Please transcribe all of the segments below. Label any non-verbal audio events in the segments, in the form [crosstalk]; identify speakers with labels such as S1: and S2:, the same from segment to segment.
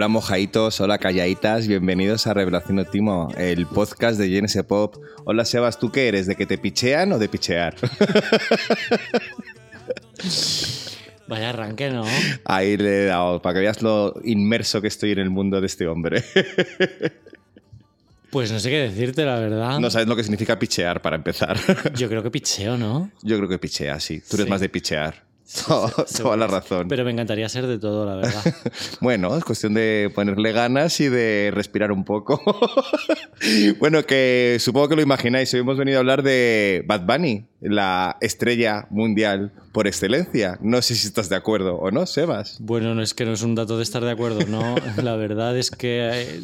S1: Hola mojaitos, hola calladitas, bienvenidos a Revelación Óptimo, el podcast de GNS Pop. Hola Sebas, ¿tú qué eres? ¿De que te pichean o de pichear? [laughs]
S2: Vaya arranque, ¿no?
S1: Ahí le he dado, para que veas lo inmerso que estoy en el mundo de este hombre. [laughs]
S2: Pues no sé qué decirte, la verdad.
S1: No sabes lo que significa pichear para empezar.
S2: Yo creo que picheo, ¿no?
S1: Yo creo que pichea, sí. Tú eres
S2: Sí.
S1: más de pichear. [laughs] Toda la razón.
S2: Pero me encantaría ser de todo, la verdad. [laughs]
S1: Bueno, es cuestión de ponerle ganas y de respirar un poco. [laughs] bueno, que supongo que lo imagináis. Hoy hemos venido a hablar de Bad Bunny, la estrella mundial por excelencia. No sé si estás de acuerdo o no, Sebas.
S2: Bueno, no es que no es un dato de estar de acuerdo, no. La verdad es que eh,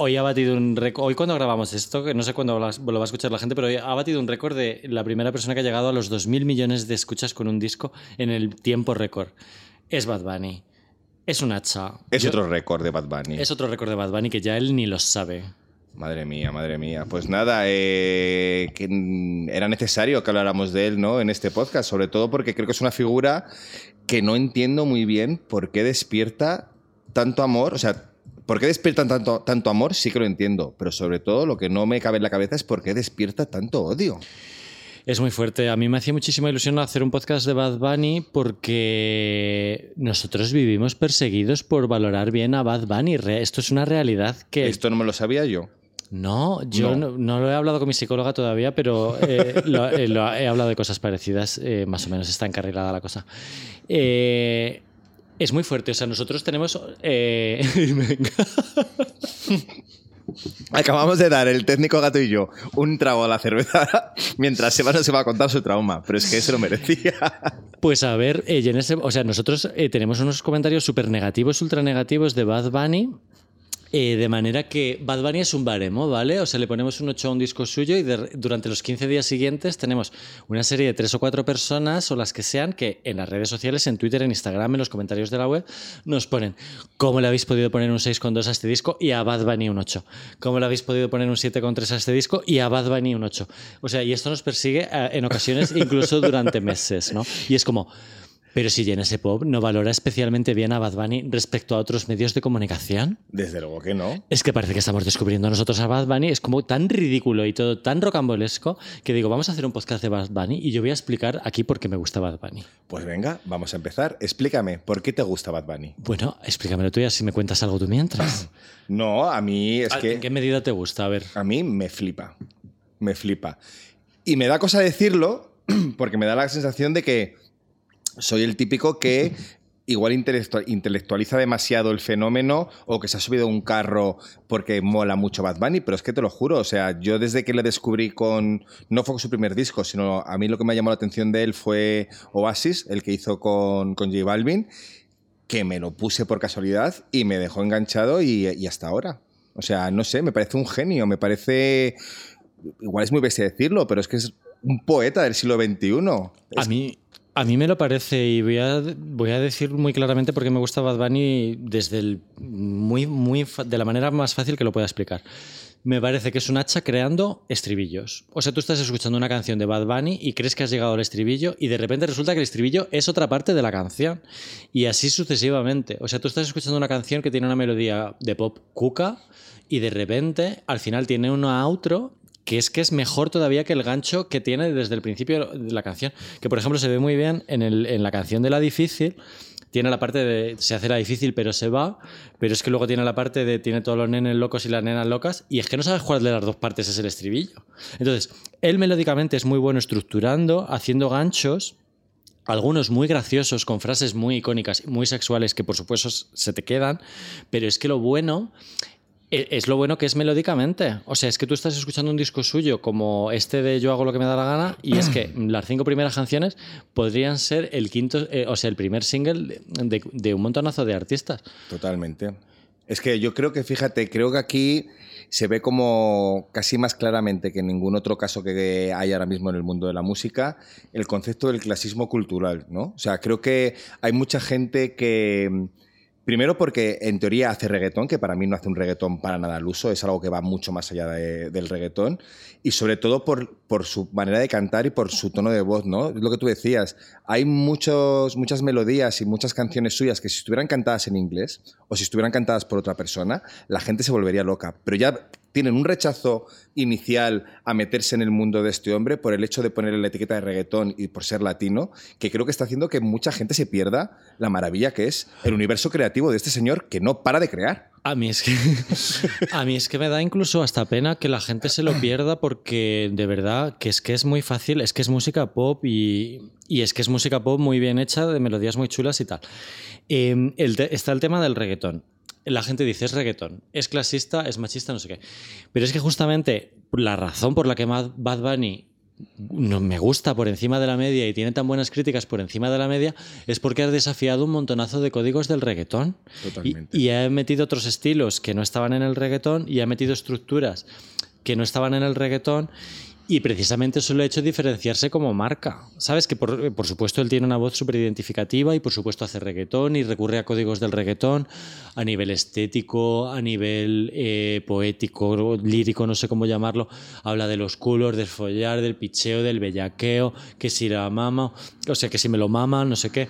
S2: hoy ha batido un récord. Hoy cuando grabamos esto, que no sé cuándo lo va a escuchar la gente, pero hoy ha batido un récord de la primera persona que ha llegado a los 2.000 millones de escuchas con un disco en el tiempo récord. Es Bad Bunny. Es un hacha.
S1: Es
S2: Yo-
S1: otro récord de Bad Bunny.
S2: Es otro récord de Bad Bunny que ya él ni lo sabe.
S1: Madre mía, madre mía. Pues nada, eh, que era necesario que habláramos de él ¿no? en este podcast, sobre todo porque creo que es una figura que no entiendo muy bien por qué despierta tanto amor. O sea, ¿por qué despierta tanto, tanto amor? Sí que lo entiendo, pero sobre todo lo que no me cabe en la cabeza es por qué despierta tanto odio.
S2: Es muy fuerte. A mí me hacía muchísima ilusión hacer un podcast de Bad Bunny porque nosotros vivimos perseguidos por valorar bien a Bad Bunny. Esto es una realidad que...
S1: Esto no me lo sabía yo.
S2: No, yo
S1: No.
S2: no. no lo he hablado con mi psicóloga todavía, pero eh, [laughs] lo- eh, lo- he hablado de cosas parecidas. eh, más o menos está encarrilada la cosa. Es muy fuerte. O sea, nosotros tenemos... eh. [laughs]
S1: Acabamos de dar el técnico gato y yo un trago a la cerveza [laughs] mientras Sebas nos iba a contar su trauma, pero es que se lo merecía. [laughs]
S2: Pues a ver, eh, en ese- o sea, nosotros eh, tenemos unos comentarios súper negativos, ultra negativos de Bad Bunny. Eh, de manera que Bad Bunny es un baremo, ¿vale? O sea, le ponemos un 8 a un disco suyo y durante los 15 días siguientes tenemos una serie de tres o cuatro personas o las que sean que en las redes sociales, en Twitter, en Instagram, en los comentarios de la web, nos ponen ¿cómo le habéis podido poner un 6,2 a este disco y a Bad Bunny un 8? ¿Cómo le habéis podido poner un 7,3 a este disco y a Bad Bunny un 8? O sea, y esto nos persigue eh, en ocasiones incluso durante meses, ¿no? Y es como... Pero si GNS Pop no valora especialmente bien a Bad Bunny respecto a otros medios de comunicación.
S1: Desde luego que no.
S2: Es que parece que estamos descubriendo nosotros a Bad Bunny. Es como tan ridículo y todo tan rocambolesco que digo, vamos a hacer un podcast de Bad Bunny y yo voy a explicar aquí por qué me gusta Bad Bunny.
S1: Pues venga, vamos a empezar. Explícame, ¿por qué te gusta Bad Bunny?
S2: Bueno, explícamelo tú y así me cuentas algo tú mientras. [laughs]
S1: No, a mí es
S2: ¿En
S1: que
S2: qué medida te gusta? A ver.
S1: a mí me flipa. Me flipa. Y me da cosa decirlo [clears throat] porque me da la sensación de que soy el típico que igual intelectua- intelectualiza demasiado el fenómeno o que se ha subido a un carro porque mola mucho Bad Bunny, pero es que te lo juro, o sea, yo desde que le descubrí con, no fue su primer disco, sino a mí lo que me llamó la atención de él fue Oasis, el que hizo con, con J Balvin, que me lo puse por casualidad y me dejó enganchado y, y hasta ahora. O sea, no sé, me parece un genio, me parece... Igual es muy bestia decirlo, pero es que es un poeta del siglo XXI.
S2: A mí, a mí me lo parece y voy a, voy a decir muy claramente por qué me gusta Bad Bunny desde el muy, muy de la manera más fácil que lo pueda explicar. Me parece que es un hacha creando estribillos. O sea, tú estás escuchando una canción de Bad Bunny y crees que has llegado al estribillo y de repente resulta que el estribillo es otra parte de la canción. Y así sucesivamente. O sea, tú estás escuchando una canción que tiene una melodía de pop cuca y de repente al final tiene una outro que es que es mejor todavía que el gancho que tiene desde el principio de la canción. Que por ejemplo se ve muy bien en, el- en la canción de La Difícil. Tiene la parte de se hace la difícil pero se va, pero es que luego tiene la parte de tiene todos los nenes locos y las nenas locas y es que no sabes cuál de las dos partes es el estribillo. Entonces, él melódicamente es muy bueno estructurando, haciendo ganchos, algunos muy graciosos, con frases muy icónicas, muy sexuales, que por supuesto se te quedan, pero es que lo bueno es lo bueno que es melódicamente. O sea, es que tú estás escuchando un disco suyo como este de Yo hago lo que me da la gana y es que [clears throat] las cinco primeras canciones podrían ser el quinto, eh, o sea, el primer single de, de- un montonazo de artistas.
S1: Totalmente. Es que yo creo que, fíjate, creo que aquí se ve como casi más claramente que en ningún otro caso que hay ahora mismo en el mundo de la música el concepto del clasismo cultural, ¿no? O sea, creo que hay mucha gente que Primero porque en teoría hace reggaetón, que para mí no hace un reggaetón para nada al uso, es algo que va mucho más allá de- del reggaetón. Y sobre todo por, por su manera de cantar y por su tono de voz, ¿no? Es lo que tú decías. Hay muchos, muchas melodías y muchas canciones suyas que si estuvieran cantadas en inglés o si estuvieran cantadas por otra persona, la gente se volvería loca. Pero ya tienen un rechazo inicial a meterse en el mundo de este hombre por el hecho de ponerle la etiqueta de reggaetón y por ser latino, que creo que está haciendo que mucha gente se pierda la maravilla que es el universo creativo de este señor que no para de crear.
S2: A mí es que [laughs] a mí es que me da incluso hasta pena que la gente se lo pierda porque de verdad que es que es muy fácil, es que es música pop y, y es que es música pop muy bien hecha, de melodías muy chulas y tal. Te- está el tema del reggaetón. La gente dice es reggaetón, es clasista, es machista, no sé qué. Pero es que justamente la razón por la que Mad- Bad Bunny no me gusta por encima de la media y tiene tan buenas críticas por encima de la media es porque ha desafiado un montonazo de códigos del reggaetón.
S1: Totalmente.
S2: Y, y ha metido otros estilos que no estaban en el reggaetón y ha metido estructuras que no estaban en el reggaetón y precisamente eso lo ha hecho diferenciarse como marca. Sabes que por, por supuesto él tiene una voz súper identificativa y por supuesto hace reggaetón y recurre a códigos del reggaetón a nivel estético, a nivel eh, poético, lírico, no sé cómo llamarlo. Habla de los culos, del follar, del picheo, del bellaqueo, que si la mama, o sea, que si me lo maman, no sé qué.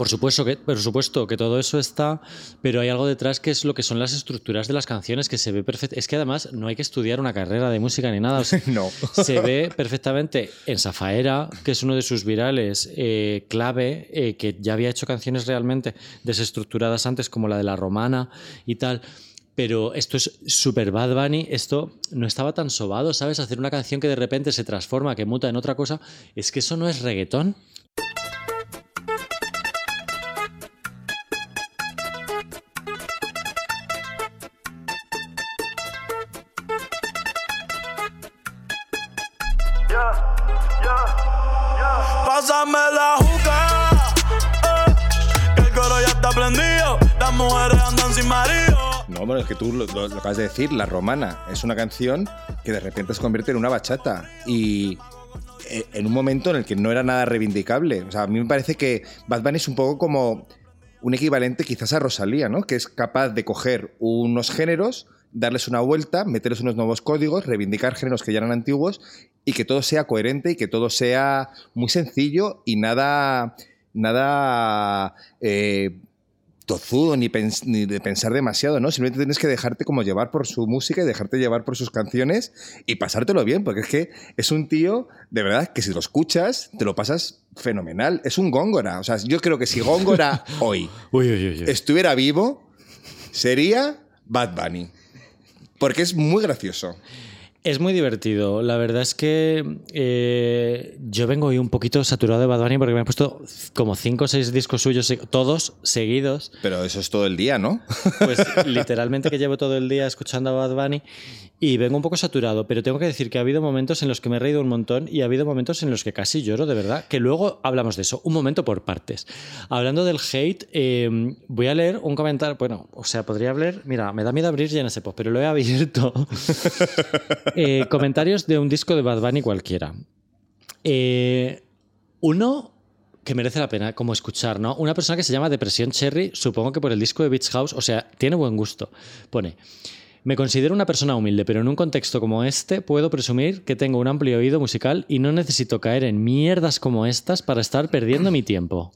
S2: Por supuesto, que, por supuesto que todo eso está, pero hay algo detrás que es lo que son las estructuras de las canciones que se ve perfecto. Es que además no hay que estudiar una carrera de música ni nada. o sea, [laughs]
S1: No. [laughs]
S2: se ve perfectamente en Zafaera, que es uno de sus virales eh, clave, eh, que ya había hecho canciones realmente desestructuradas antes, como la de la romana y tal. Pero esto es super Bad Bunny. Esto no estaba tan sobado, ¿sabes? Hacer una canción que de repente se transforma, que muta en otra cosa. Es que eso no es reggaetón.
S3: Pásame la juca, eh, coro ya está prendido. Las mujeres andan sin marido.
S1: No, bueno, es que tú lo acabas de decir, La Romana es una canción que de repente se convierte en una bachata y eh, en un momento en el que no era nada reivindicable. O sea, a mí me parece que Bad Bunny es un poco como un equivalente quizás a Rosalía, ¿no? Que es capaz de coger unos géneros, darles una vuelta, meterles unos nuevos códigos, reivindicar géneros que ya eran antiguos y que todo sea coherente y que todo sea muy sencillo y nada, nada eh, tozudo ni, pens- ni de pensar demasiado, ¿no? Simplemente tienes que dejarte como llevar por su música y dejarte llevar por sus canciones y pasártelo bien, porque es que es un tío, de verdad, que si lo escuchas, te lo pasas fenomenal. Es un góngora. O sea, yo creo que si góngora [laughs] hoy
S2: Uy, uy, uy. uy.
S1: estuviera vivo, sería Bad Bunny. Porque es muy gracioso.
S2: Es muy divertido. La verdad es que eh, yo vengo hoy un poquito saturado de Bad Bunny porque me he puesto como cinco o seis discos suyos, todos seguidos.
S1: Pero eso es todo el día, ¿no?
S2: Pues [laughs] literalmente que llevo todo el día escuchando a Bad Bunny y vengo un poco saturado, pero tengo que decir que ha habido momentos en los que me he reído un montón y ha habido momentos en los que casi lloro, de verdad, que luego hablamos de eso, un momento por partes. Hablando del hate, eh, voy a leer un comentario, bueno, o sea, podría hablar, mira, me da miedo abrir ya en ese post, pero lo he abierto. [laughs] Eh, comentarios de un disco de Bad Bunny cualquiera. Eh, uno que merece la pena como escuchar, ¿no? Una persona que se llama Depresión Cherry, supongo que por el disco de Beach House, o sea, tiene buen gusto. Pone, me considero una persona humilde, pero en un contexto como este puedo presumir que tengo un amplio oído musical y no necesito caer en mierdas como estas para estar perdiendo mi tiempo.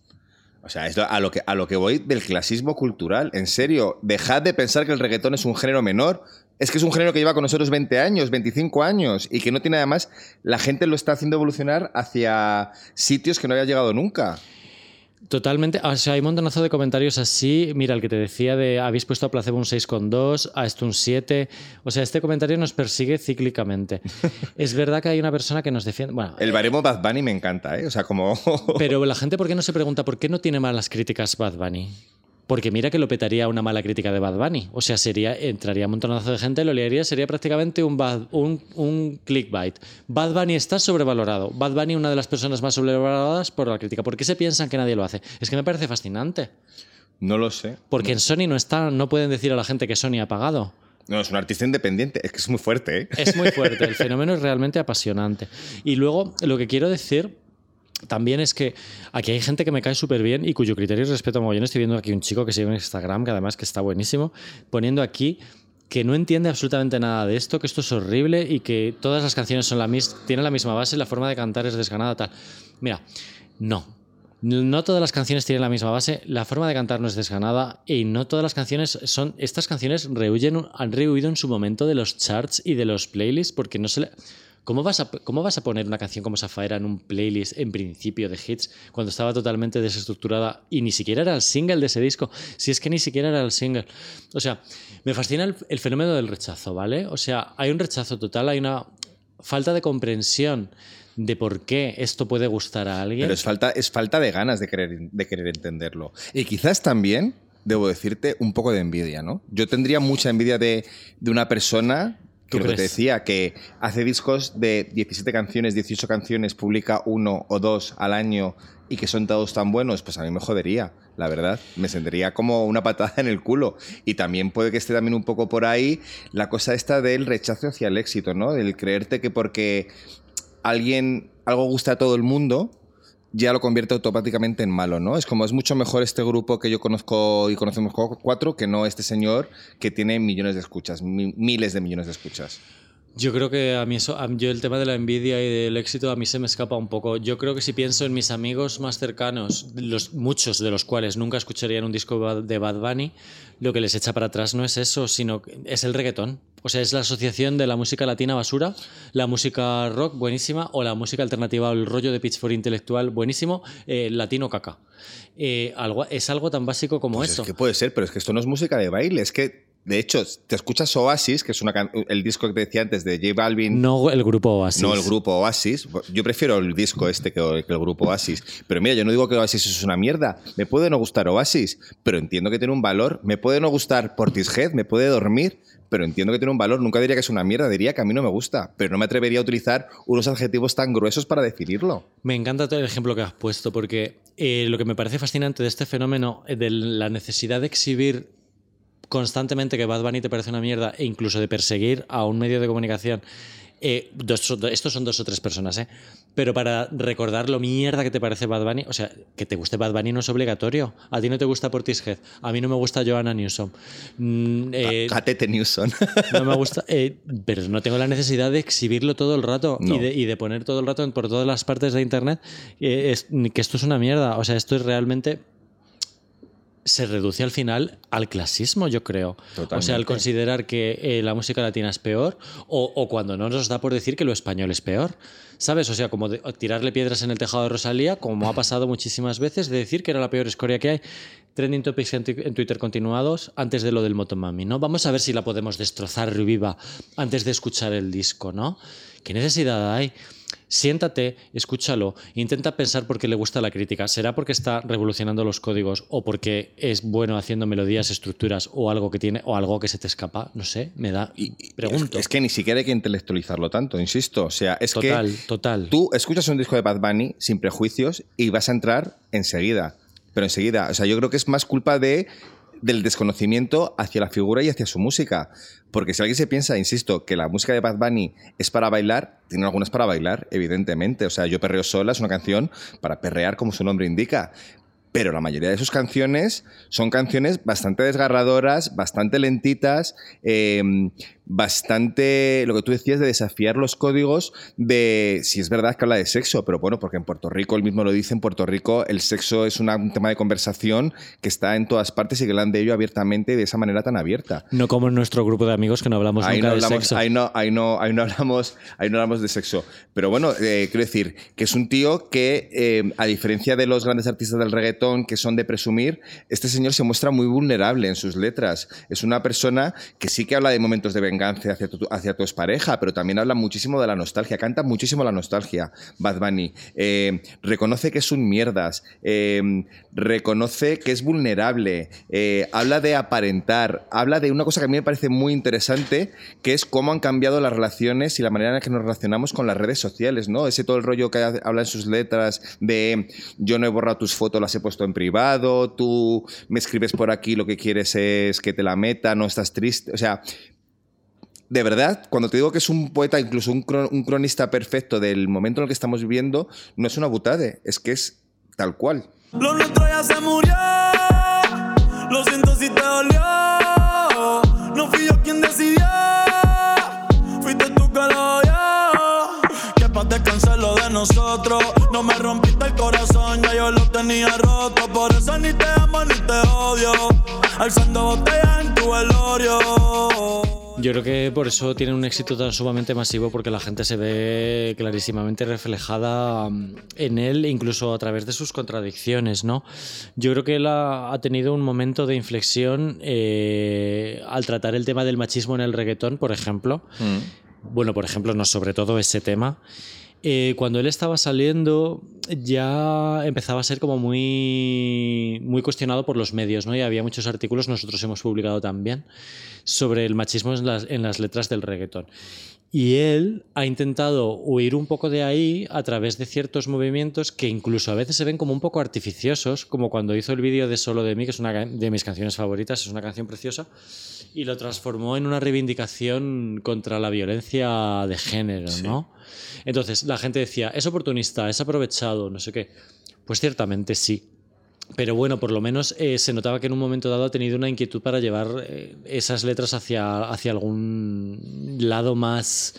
S1: O sea, esto a lo, que, a lo que voy del clasismo cultural. En serio, dejad de pensar que el reggaetón es un género menor. Es que es un género que lleva con nosotros 20 años, 25 años, y que no tiene además, la gente lo está haciendo evolucionar hacia sitios que no había llegado nunca.
S2: Totalmente, o sea, hay un montonazo de comentarios así. Mira, el que te decía de habéis puesto a Placebo un 6,2, a esto un 7. O sea, este comentario nos persigue cíclicamente. [laughs] es verdad que hay una persona que nos defiende. Bueno,
S1: El baremo Bad Bunny me encanta, ¿eh? O sea, como... [laughs]
S2: pero la gente, ¿por qué no se pregunta por qué no tiene malas críticas Bad Bunny? Porque mira que lo petaría una mala crítica de Bad Bunny. O sea, sería, entraría un montonazo de gente, lo leería, sería prácticamente un, bad- un, un clickbait. Bad Bunny está sobrevalorado. Bad Bunny, una de las personas más sobrevaloradas por la crítica. ¿Por qué se piensan que nadie lo hace? Es que me parece fascinante.
S1: no lo sé.
S2: Porque en Sony no está, no pueden decir a la gente que Sony ha pagado.
S1: No, es un artista independiente. Es que es muy fuerte, ¿eh?
S2: Es muy fuerte, el [laughs] fenómeno es realmente apasionante. Y luego, lo que quiero decir también es que aquí hay gente que me cae súper bien y cuyo criterio respeto mogollón. Estoy viendo aquí un chico que sigue en Instagram, que además que está buenísimo, poniendo aquí que no entiende absolutamente nada de esto, que esto es horrible y que todas las canciones son la tienen la misma base, la forma de cantar es desganada, tal. Mira, no. No todas las canciones tienen la misma base, la forma de cantar no es desganada y no todas las canciones son... Estas canciones rehuyen, han rehuido en su momento de los charts y de los playlists porque no se le... ¿Cómo vas, a, ¿Cómo vas a poner una canción como Zafaera en un playlist en principio de hits cuando estaba totalmente desestructurada y ni siquiera era el single de ese disco? Si es que ni siquiera era el single. O sea, me fascina el, el fenómeno del rechazo, ¿vale? O sea, hay un rechazo total, hay una falta de comprensión de por qué esto puede gustar a alguien.
S1: Pero es falta, es falta de ganas de querer, de querer entenderlo. Y quizás también, debo decirte, un poco de envidia, ¿no? Yo tendría mucha envidia de, de una persona que lo que te decía, que hace discos de 17 canciones, 18 canciones, publica uno o dos al año y que son todos tan buenos, pues a mí me jodería, la verdad. Me sentiría como una patada en el culo. Y también puede que esté también un poco por ahí la cosa esta del rechazo hacia el éxito, ¿no? Del creerte que porque alguien, algo gusta a todo el mundo, ya lo convierte automáticamente en malo, ¿no? Es como es mucho mejor este grupo que yo conozco y conocemos cuatro que no este señor que tiene millones de escuchas, miles de millones de escuchas.
S2: Yo creo que a mí eso, yo el tema de la envidia y del éxito a mí se me escapa un poco. Yo creo que si pienso en mis amigos más cercanos, los, muchos de los cuales nunca escucharían un disco de Bad Bunny, lo que les echa para atrás no es eso, sino es el reggaetón. O sea, es la asociación de la música latina basura, la música rock buenísima o la música alternativa o el rollo de Pitchfork intelectual buenísimo, eh, latino caca. Eh, algo, es algo tan básico como
S1: pues
S2: eso.
S1: Es que puede ser, pero es que esto no es música de baile, es que de hecho, te escuchas Oasis, que es una el disco que te decía antes de J Balvin.
S2: No el grupo Oasis.
S1: No el grupo Oasis. Yo prefiero el disco este que, el grupo Oasis. Pero mira, yo no digo que Oasis es una mierda. Me puede no gustar Oasis, pero entiendo que tiene un valor. Me puede no gustar Portishead, me puede dormir, pero entiendo que tiene un valor. Nunca diría que es una mierda, diría que a mí no me gusta. Pero no me atrevería a utilizar unos adjetivos tan gruesos para definirlo.
S2: Me encanta todo el ejemplo que has puesto, porque eh, lo que me parece fascinante de este fenómeno, eh, de la necesidad de exhibir constantemente que Bad Bunny te parece una mierda e incluso de perseguir a un medio de comunicación. Eh, estos son dos o tres personas, ¿eh? Pero para recordar lo mierda que te parece Bad Bunny, o sea, que te guste Bad Bunny no es obligatorio. A ti no te gusta Portishead, a mí no me gusta Joanna Newsom.
S1: Mm, eh, Catete Newsom.
S2: no me gusta, [laughs] eh, pero no tengo la necesidad de exhibirlo todo el rato y, de, y, de, poner todo el rato por todas las partes de internet que esto es una mierda. O sea, esto es realmente se reduce al final al clasismo, yo creo. O sea, al considerar que eh, la música latina es peor o, cuando no nos da por decir que lo español es peor. ¿Sabes? O sea, como tirarle piedras en el tejado de Rosalía, como ha pasado muchísimas veces, de decir que era la peor escoria que hay. Trending topics en, Twitter continuados antes de lo del Motomami, ¿no? Vamos a ver si la podemos destrozar viva antes de escuchar el disco, ¿no? ¿Qué necesidad hay? Siéntate, escúchalo, intenta pensar por qué le gusta la crítica. ¿Será porque está revolucionando los códigos o porque es bueno haciendo melodías, estructuras o algo que tiene o algo que se te escapa? No sé, me da. Y, pregunto.
S1: Es, que ni siquiera hay que intelectualizarlo tanto, insisto. O sea, es
S2: total,
S1: que.
S2: Total.
S1: Tú escuchas un disco de Bad Bunny sin prejuicios y vas a entrar enseguida. Pero enseguida. O sea, yo creo que es más culpa de del desconocimiento hacia la figura y hacia su música. Porque si alguien se piensa, insisto, que la música de Bad Bunny es para bailar, tiene algunas para bailar, evidentemente. O sea, Yo Perreo Sola es una canción para perrear, como su nombre indica pero la mayoría de sus canciones son canciones bastante desgarradoras, bastante lentitas, em, bastante, lo que tú decías, de desafiar los códigos de, si es verdad que habla de sexo, pero bueno, porque en Puerto Rico, él mismo lo dice, en Puerto Rico el sexo es un tema de conversación que está en todas partes y que hablan de ello abiertamente y de esa manera tan abierta.
S2: No como en nuestro grupo de amigos que no hablamos nunca
S1: de
S2: sexo.
S1: Ahí no, ahí, no, ahí, no hablamos, ahí no hablamos de sexo. Pero bueno, eh, quiero decir que es un tío que, eh, a diferencia de los grandes artistas del reggaetón que son de presumir, este señor se muestra muy vulnerable en sus letras. Es una persona que sí que habla de momentos de venganza hacia tu, hacia tu expareja, pero también habla muchísimo de la nostalgia, canta muchísimo la nostalgia, Bad Bunny. Eh, reconoce que es un mierdas, eh, reconoce que es vulnerable, eh, habla de aparentar, habla de una cosa que a mí me parece muy interesante, que es cómo han cambiado las relaciones y la manera en la que nos relacionamos con las redes sociales, ¿no? Ese todo el rollo que habla en sus letras de yo no he borrado tus fotos, las he puesto en privado, tú me escribes por aquí, lo que quieres es que te la meta, no estás triste, o sea, de verdad, cuando te digo que es un poeta, incluso un, cron- un cronista perfecto del momento en el que estamos viviendo, no es una butade, es que es tal cual.
S3: Fui. No me. Yo
S2: creo que por eso tiene un éxito tan sumamente masivo porque la gente se ve clarísimamente reflejada mm, en él, incluso a través de sus contradicciones, ¿no? Yo creo que él ha, ha tenido un momento de inflexión eh, al tratar el tema del machismo en el reggaetón, por ejemplo. Bueno, por ejemplo, no sobre todo ese tema. Eh, cuando él estaba saliendo ya empezaba a ser como muy, muy cuestionado por los medios, ¿no? Y había muchos artículos, nosotros hemos publicado también, sobre el machismo en las, en las letras del reggaetón. Y él ha intentado huir un poco de ahí a través de ciertos movimientos que incluso a veces se ven como un poco artificiosos, como cuando hizo el vídeo de Solo de mí, que es una de mis canciones favoritas, es una canción preciosa, y lo transformó en una reivindicación contra la violencia de género, ¿no? Entonces la gente decía, es oportunista, es aprovechado, no sé qué. Pues ciertamente sí. Pero bueno, por lo menos eh, se notaba que en un momento dado ha tenido una inquietud para llevar eh, esas letras hacia, hacia algún lado más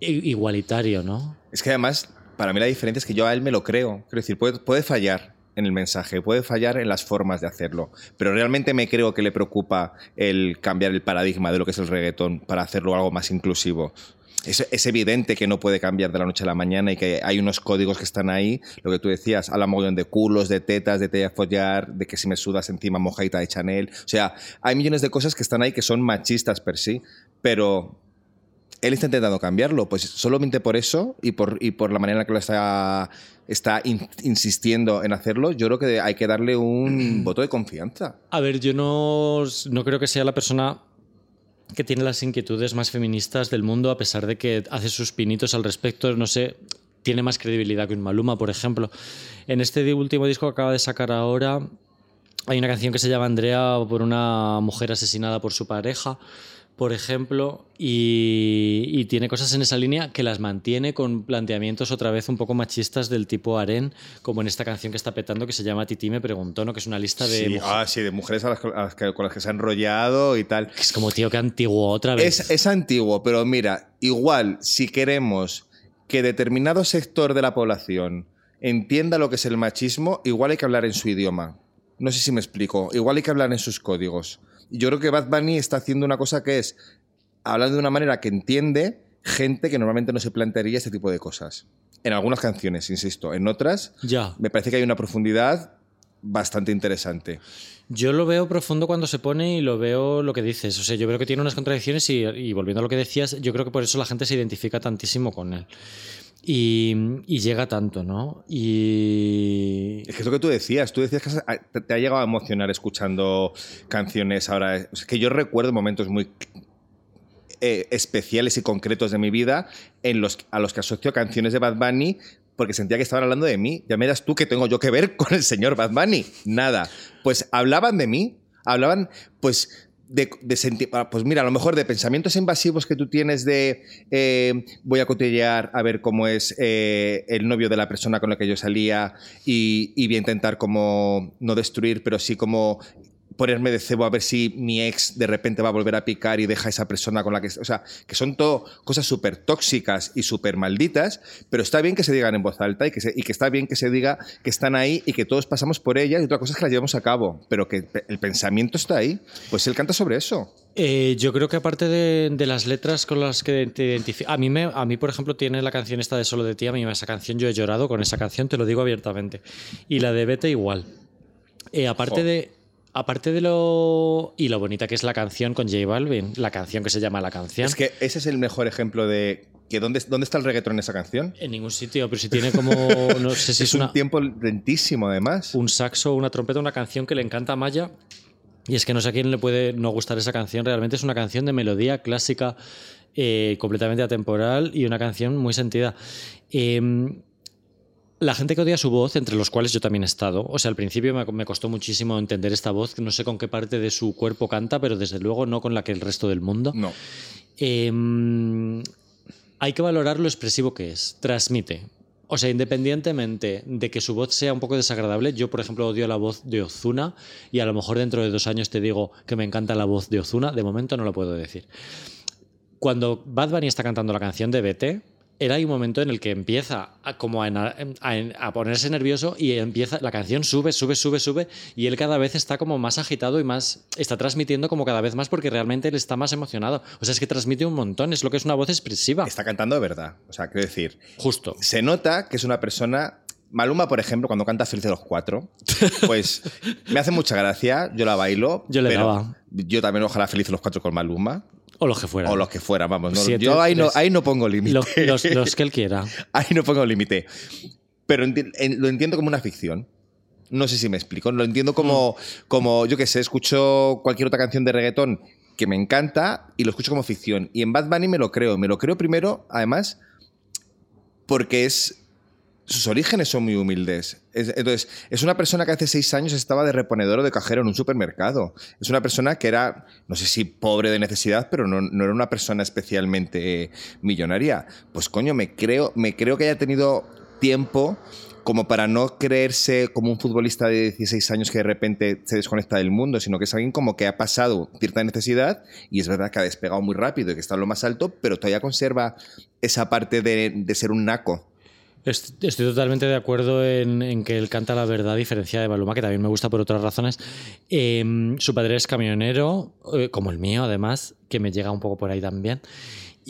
S2: igualitario, ¿no?
S1: Es que además, para mí la diferencia es que yo a él me lo creo. Quiero decir, puede, puede fallar en el mensaje, puede fallar en las formas de hacerlo, pero realmente me creo que le preocupa el cambiar el paradigma de lo que es el reggaetón para hacerlo algo más inclusivo. Es, es evidente que no puede cambiar de la noche a la mañana y que hay unos códigos que están ahí, lo que tú decías, habla mogollón de culos, de tetas, de te voy a follar, de que si me sudas encima mojadita de Chanel. O sea, hay millones de cosas que están ahí que son machistas per sí, pero él está intentando cambiarlo, pues solamente por eso y por, y por la manera en la que lo está, está in- insistiendo en hacerlo, yo creo que hay que darle un [clears throat] voto de confianza.
S2: A ver, yo no, no creo que sea la persona que tiene las inquietudes más feministas del mundo, a pesar de que hace sus pinitos al respecto, no sé, tiene más credibilidad que un Maluma, por ejemplo. En este último disco que acaba de sacar ahora, hay una canción que se llama Andrea por una mujer asesinada por su pareja, por ejemplo, y, y tiene cosas en esa línea que las mantiene con planteamientos otra vez un poco machistas del tipo Aren, como en esta canción que está petando que se llama Titi me preguntó, ¿no? que es una lista de
S1: Sí,
S2: mujeres.
S1: ah, sí, de mujeres a las, a las que, con las que se ha enrollado y tal.
S2: Es como, tío, qué antiguo otra vez.
S1: Es, es antiguo, pero mira, igual si queremos que determinado sector de la población entienda lo que es el machismo, igual hay que hablar en su idioma. No sé si me explico. Igual hay que hablar en sus códigos. Yo creo que Bad Bunny está haciendo una cosa que es hablar de una manera que entiende gente que normalmente no se plantearía este tipo de cosas. En algunas canciones, insisto. En otras,
S2: Ya.
S1: me parece que hay una profundidad bastante interesante.
S2: Yo lo veo profundo cuando se pone y lo veo lo que dices. O sea, yo creo que tiene unas contradicciones y, y volviendo a lo que decías, yo creo que por eso la gente se identifica tantísimo con él. Y, llega tanto, ¿no? Y.
S1: Es que es lo que tú decías. Tú decías que te- ha llegado a emocionar escuchando canciones ahora. Es que yo recuerdo momentos muy eh, especiales y concretos de mi vida en los, a los que asocio canciones de Bad Bunny porque sentía que estaban hablando de mí. Ya me das tú que tengo yo que ver [laughs] con el señor Bad Bunny. Nada. Pues hablaban de mí. Hablaban, pues, de, de ah, pues mira, a lo mejor de pensamientos invasivos que tú tienes de eh, voy a cotillear a ver cómo es eh, el novio de la persona con la que yo salía y, y voy a intentar como no destruir, pero sí como ponerme de cebo a ver si mi ex de repente va a volver a picar y deja a esa persona con la que... O sea, que son todo cosas súper tóxicas y súper malditas, pero está bien que se digan en voz alta y que, se- y que está bien que se diga que están ahí y que todos pasamos por ellas y otra cosa es que las llevamos a cabo, pero que el pensamiento está ahí. Pues él canta sobre eso.
S2: Eh, yo creo que aparte de, de las letras con las que te identificas. A mí, me, a mí, por ejemplo, tiene la canción esta de Solo de ti. A mí esa canción yo he llorado con esa canción, te lo digo abiertamente. Y la de Vete igual. Eh, aparte de. Aparte de lo. Y lo bonita que es la canción con J Balvin, la canción que se llama La canción.
S1: Es que ese es el mejor ejemplo de que dónde, dónde está el reggaetón en esa canción.
S2: En ningún sitio, pero si tiene como. [laughs] No sé si es,
S1: es un
S2: una,
S1: tiempo lentísimo, además.
S2: un saxo, una trompeta, una canción que le encanta a Maya. Y es que no sé a quién le puede no gustar esa canción. Realmente es una canción de melodía clásica, eh, completamente atemporal y una canción muy sentida. Eh, la gente que odia su voz, entre los cuales yo también he estado, o sea, al principio me, costó muchísimo entender esta voz, que no sé con qué parte de su cuerpo canta, pero desde luego no con la que el resto del mundo.
S1: No.
S2: em, hay que valorar lo expresivo que es. Transmite. O sea, independientemente de que su voz sea un poco desagradable, yo, por ejemplo, odio la voz de Ozuna y a lo mejor dentro de dos años te digo que me encanta la voz de Ozuna. De momento no lo puedo decir. Cuando Bad Bunny está cantando la canción de Vete, era hay un momento en el que empieza a, como a, ena- a- a ponerse nervioso y empieza la canción sube, sube, sube, sube y él cada vez está como más agitado y más está transmitiendo como cada vez más porque realmente él está más emocionado. O sea, es que transmite un montón, es lo que es una voz expresiva.
S1: Está cantando de verdad. O sea, quiero decir,
S2: Justo.
S1: se nota que es una persona. Maluma, por ejemplo, cuando canta Feliz de los Cuatro, pues [laughs] me hace mucha gracia, yo la bailo.
S2: Yo le
S1: pero
S2: daba.
S1: Yo también ojalá Feliz de los Cuatro con Maluma,
S2: O lo que fuera.
S1: o los que fuera, vamos. no-
S2: Siete,
S1: yo ahí no, ahí no pongo límite.
S2: Lo- los, los que él quiera. [laughs]
S1: Ahí no pongo límite. Pero enti- en- lo entiendo como una ficción. No sé si me explico. Lo entiendo como,
S2: Mm.
S1: como, yo qué sé, escucho cualquier otra canción de reggaetón que me encanta y lo escucho como ficción. Y en Bad Bunny me lo creo. Me lo creo primero, además, porque es. Sus orígenes son muy humildes. Es- entonces, es una persona que hace seis años estaba de reponedor o de cajero en un supermercado. Es una persona que era, no sé si pobre de necesidad, pero no, no era una persona especialmente millonaria. Pues coño, me creo, me creo que haya tenido tiempo como para no creerse como un futbolista de 16 años que de repente se desconecta del mundo, sino que es alguien como que ha pasado cierta necesidad y es verdad que ha despegado muy rápido y que está en lo más alto, pero todavía conserva esa parte de, de ser un naco.
S2: Est- Estoy totalmente de acuerdo en, que él canta la verdad, a diferencia de Maluma, que también me gusta por otras razones. Eh, su padre es camionero, eh, como el mío, además, que me llega un poco por ahí también.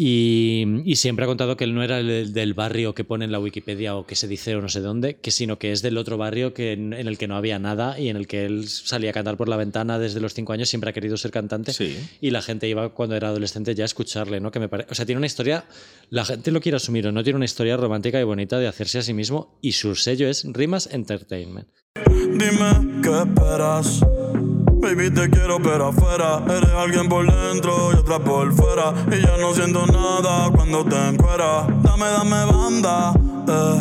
S2: Y, y siempre ha contado que él no era el del barrio que pone en la Wikipedia o que se dice o no sé dónde, que sino que es del otro barrio que en, en el que no había nada y en el que él salía a cantar por la ventana desde los cinco años, siempre ha querido ser cantante.
S1: Sí.
S2: Y la gente iba cuando era adolescente ya a escucharle, ¿no? Que me pare- O sea, tiene una historia, la gente lo quiere asumir o no, tiene una historia romántica y bonita de hacerse a sí mismo y su sello es Rimas Entertainment.
S3: Dime qué esperas. Baby, te quiero, pero afuera. Eres alguien por dentro y otra por fuera. Y ya no siento nada cuando te encueras. Dame, dame banda. eh.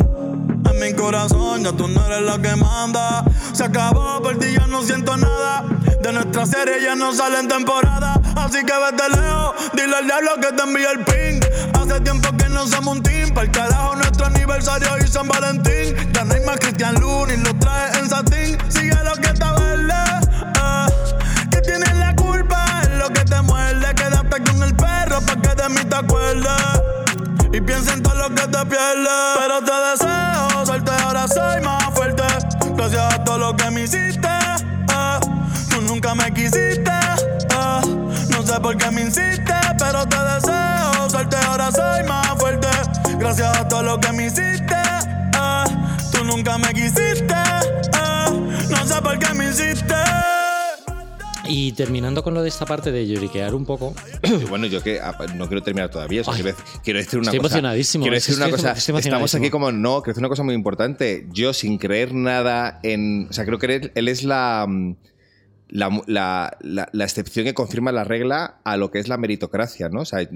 S3: En mi corazón ya tú no eres la que manda. Se acabó, por ti ya no siento nada. De nuestra serie ya no sale en temporada. Así que vete lejos, dile al diablo que te envíe el ping. Hace tiempo que no somos un team. Para el carajo nuestro aniversario y San Valentín. Ya no hay más Cristian Luna y lo trae en satín. Sigue lo que está verde. Tienes la culpa, es lo que te muerde. Quédate con el perro pa' que de mí te acuerdes. Y piensa en todo lo que te pierdes. Pero te deseo suerte, ahora soy más fuerte. Gracias a todo lo que me hiciste. eh. Tú nunca me quisiste. eh. No sé por qué me insiste, pero te deseo suerte, ahora soy más fuerte. Gracias a todo lo que me hiciste. eh. Tú nunca me quisiste. No sé por qué me hiciste.
S2: Y terminando con lo de esta parte de lloriquear un poco,
S1: bueno, yo que ah, no quiero terminar todavía.
S2: Ay,
S1: quiero, dec- quiero decir una
S2: estoy
S1: cosa.
S2: emocionadísimo,
S1: Quiero
S2: es
S1: decir
S2: que
S1: una
S2: estoy-
S1: cosa. Estamos aquí como no, quiero decir una cosa muy importante. Yo, sin creer nada en. O sea, creo que él, él es la. mm, La, la- la- la excepción que confirma la regla a lo que es la meritocracia, ¿no? O sea,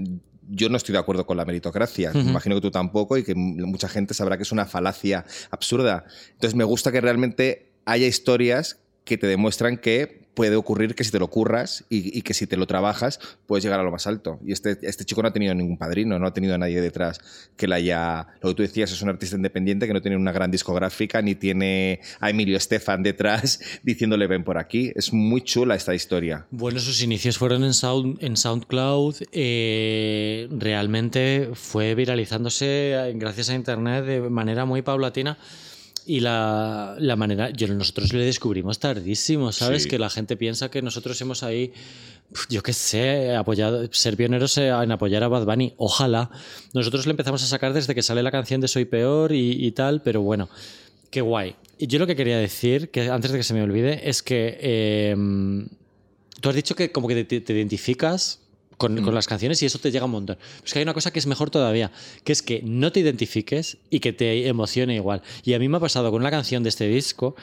S1: yo no estoy de acuerdo con la meritocracia. Me
S2: Ujú.
S1: imagino que tú tampoco y que mucha gente sabrá que es una falacia absurda. Entonces, me gusta que realmente haya historias que te demuestran que puede ocurrir que si te lo curras y, que si te lo trabajas puedes llegar a lo más alto. Y este, este chico no ha tenido ningún padrino, no ha tenido a nadie detrás que le haya... Lo que tú decías, es un artista independiente que no tiene una gran discográfica ni tiene a Emilio Estefan detrás [laughs] diciéndole ven por aquí. Es muy chula esta historia.
S2: Bueno, sus inicios fueron en, Sound, en SoundCloud. eh, realmente fue viralizándose eh, gracias a Internet de manera muy paulatina. Y la, la manera, yo nosotros le descubrimos tardísimo, ¿sabes?
S1: Sí.
S2: Que la gente piensa que nosotros hemos ahí, yo qué sé, apoyado, ser pioneros en apoyar a Bad Bunny. Ojalá. Nosotros le empezamos a sacar desde que sale la canción de Soy Peor y, y tal, pero bueno, qué guay. Y yo lo que quería decir, que antes de que se me olvide, es que eh, Tú has dicho que como que te, te identificas con, con las canciones y eso te llega un montón. Pero es que hay una cosa que es mejor todavía, que es que no te identifiques y que te emocione igual. Y a mí me ha pasado con una canción de este disco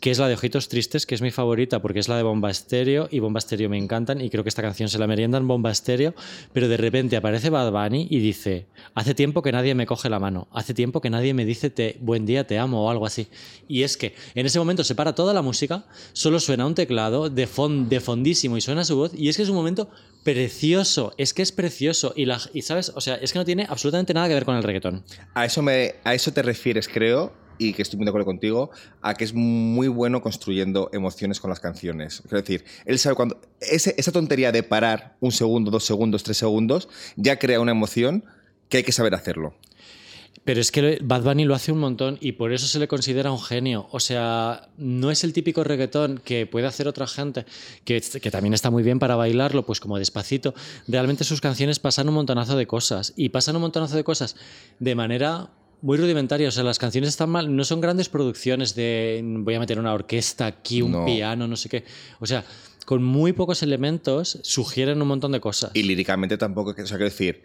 S2: que es la de Ojitos Tristes, que es mi favorita porque es la de Bomba Estéreo y Bomba Estéreo me encantan y creo que esta canción se la meriendan Bomba Estéreo, pero de repente aparece Bad Bunny y dice, hace tiempo que nadie me coge la mano, hace tiempo que nadie me dice te, buen día, te amo o algo así. Y es que en ese momento se para toda la música, solo suena un teclado de, de fondísimo y suena su voz y es que es un momento precioso, es que es precioso y, la, y sabes, o sea, es que no tiene absolutamente nada que ver con el reggaetón.
S1: A eso, me, a eso te refieres, creo, y que estoy muy de acuerdo contigo, a que es muy bueno construyendo emociones con las canciones. Quiero decir, él sabe cuando. esa tontería de parar un segundo, dos segundos, tres segundos, ya crea una emoción que hay que saber hacerlo.
S2: Pero es que Bad Bunny lo hace un montón y por eso se le considera un genio. O sea, no es el típico reggaetón que puede hacer otra gente, que, que, también está muy bien para bailarlo, pues como despacito. Realmente sus canciones pasan un montonazo de cosas y pasan un montonazo de cosas de manera muy rudimentaria. O sea, las canciones están mal, no son grandes producciones de voy a meter una orquesta aquí, un piano, no sé qué. O sea, con muy pocos elementos sugieren un montón de cosas.
S1: Y líricamente tampoco, o sea, quiero decir,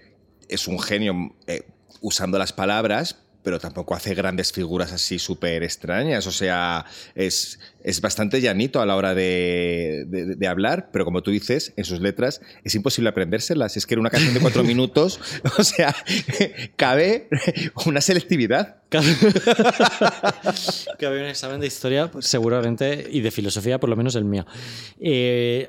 S1: es un genio eh, usando las palabras, pero tampoco hace grandes figuras así súper extrañas. O sea, es, es bastante llanito a la hora de, de, hablar, pero como tú dices, en sus letras es imposible aprendérselas. Es que era una canción de cuatro [laughs] minutos, o sea, [laughs] cabe una selectividad. [laughs]
S2: Cabe un examen de historia, pues, seguramente, y de filosofía, por lo menos el mío. Eh,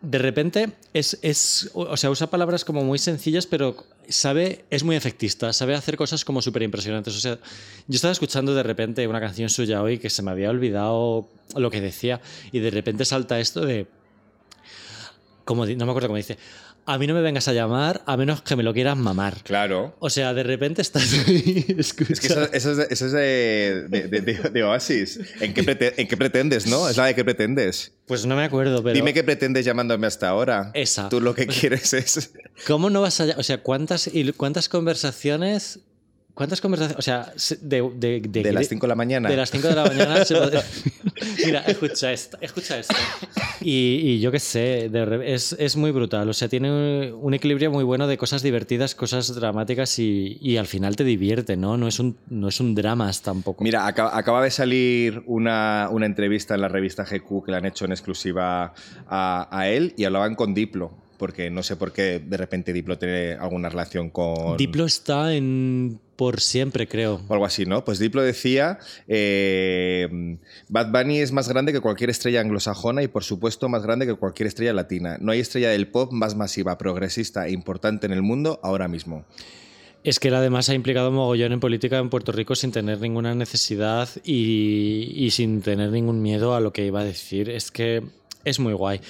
S2: de repente es, es, o sea, usa palabras como muy sencillas, pero sabe, es muy efectista, sabe hacer cosas como súper impresionantes. O sea, yo estaba escuchando de repente una canción suya hoy que se me había olvidado lo que decía y de repente salta esto de, como, no me acuerdo cómo dice, a mí no me vengas a llamar a menos que me lo quieras mamar.
S1: Claro.
S2: O sea, de repente estás ahí.
S1: Es que eso, es, de, Oasis. ¿En qué, pretendes, no? Es la de qué pretendes.
S2: Pues no me acuerdo, pero.
S1: Dime qué pretendes llamándome hasta ahora.
S2: Esa.
S1: Tú lo que quieres es.
S2: ¿Cómo no vas a.? O sea, ¿cuántas, cuántas conversaciones ¿Cuántas conversaciones? O sea, de, de,
S1: de, las 5 de la mañana.
S2: De las 5 de la mañana. [laughs] Mira, escucha esto. Escucha esto. Y, yo qué sé, es, es, muy brutal. O sea, tiene un equilibrio muy bueno de cosas divertidas, cosas dramáticas y, y, al final te divierte, ¿no? No es un, no es un drama tampoco.
S1: Mira, acaba, acaba de salir una, una, entrevista en la revista GQ que le han hecho en exclusiva a, a él y hablaban con Diplo porque no sé por qué de repente Diplo tiene alguna relación con...
S2: Diplo está en por siempre, creo.
S1: O algo así, ¿no? Pues Diplo decía, eh, Bad Bunny es más grande que cualquier estrella anglosajona y por supuesto más grande que cualquier estrella latina. No hay estrella del pop más masiva, progresista e importante en el mundo ahora mismo.
S2: Es que él además ha implicado mogollón en política en Puerto Rico sin tener ninguna necesidad y, y sin tener ningún miedo a lo que iba a decir. Es que es muy guay.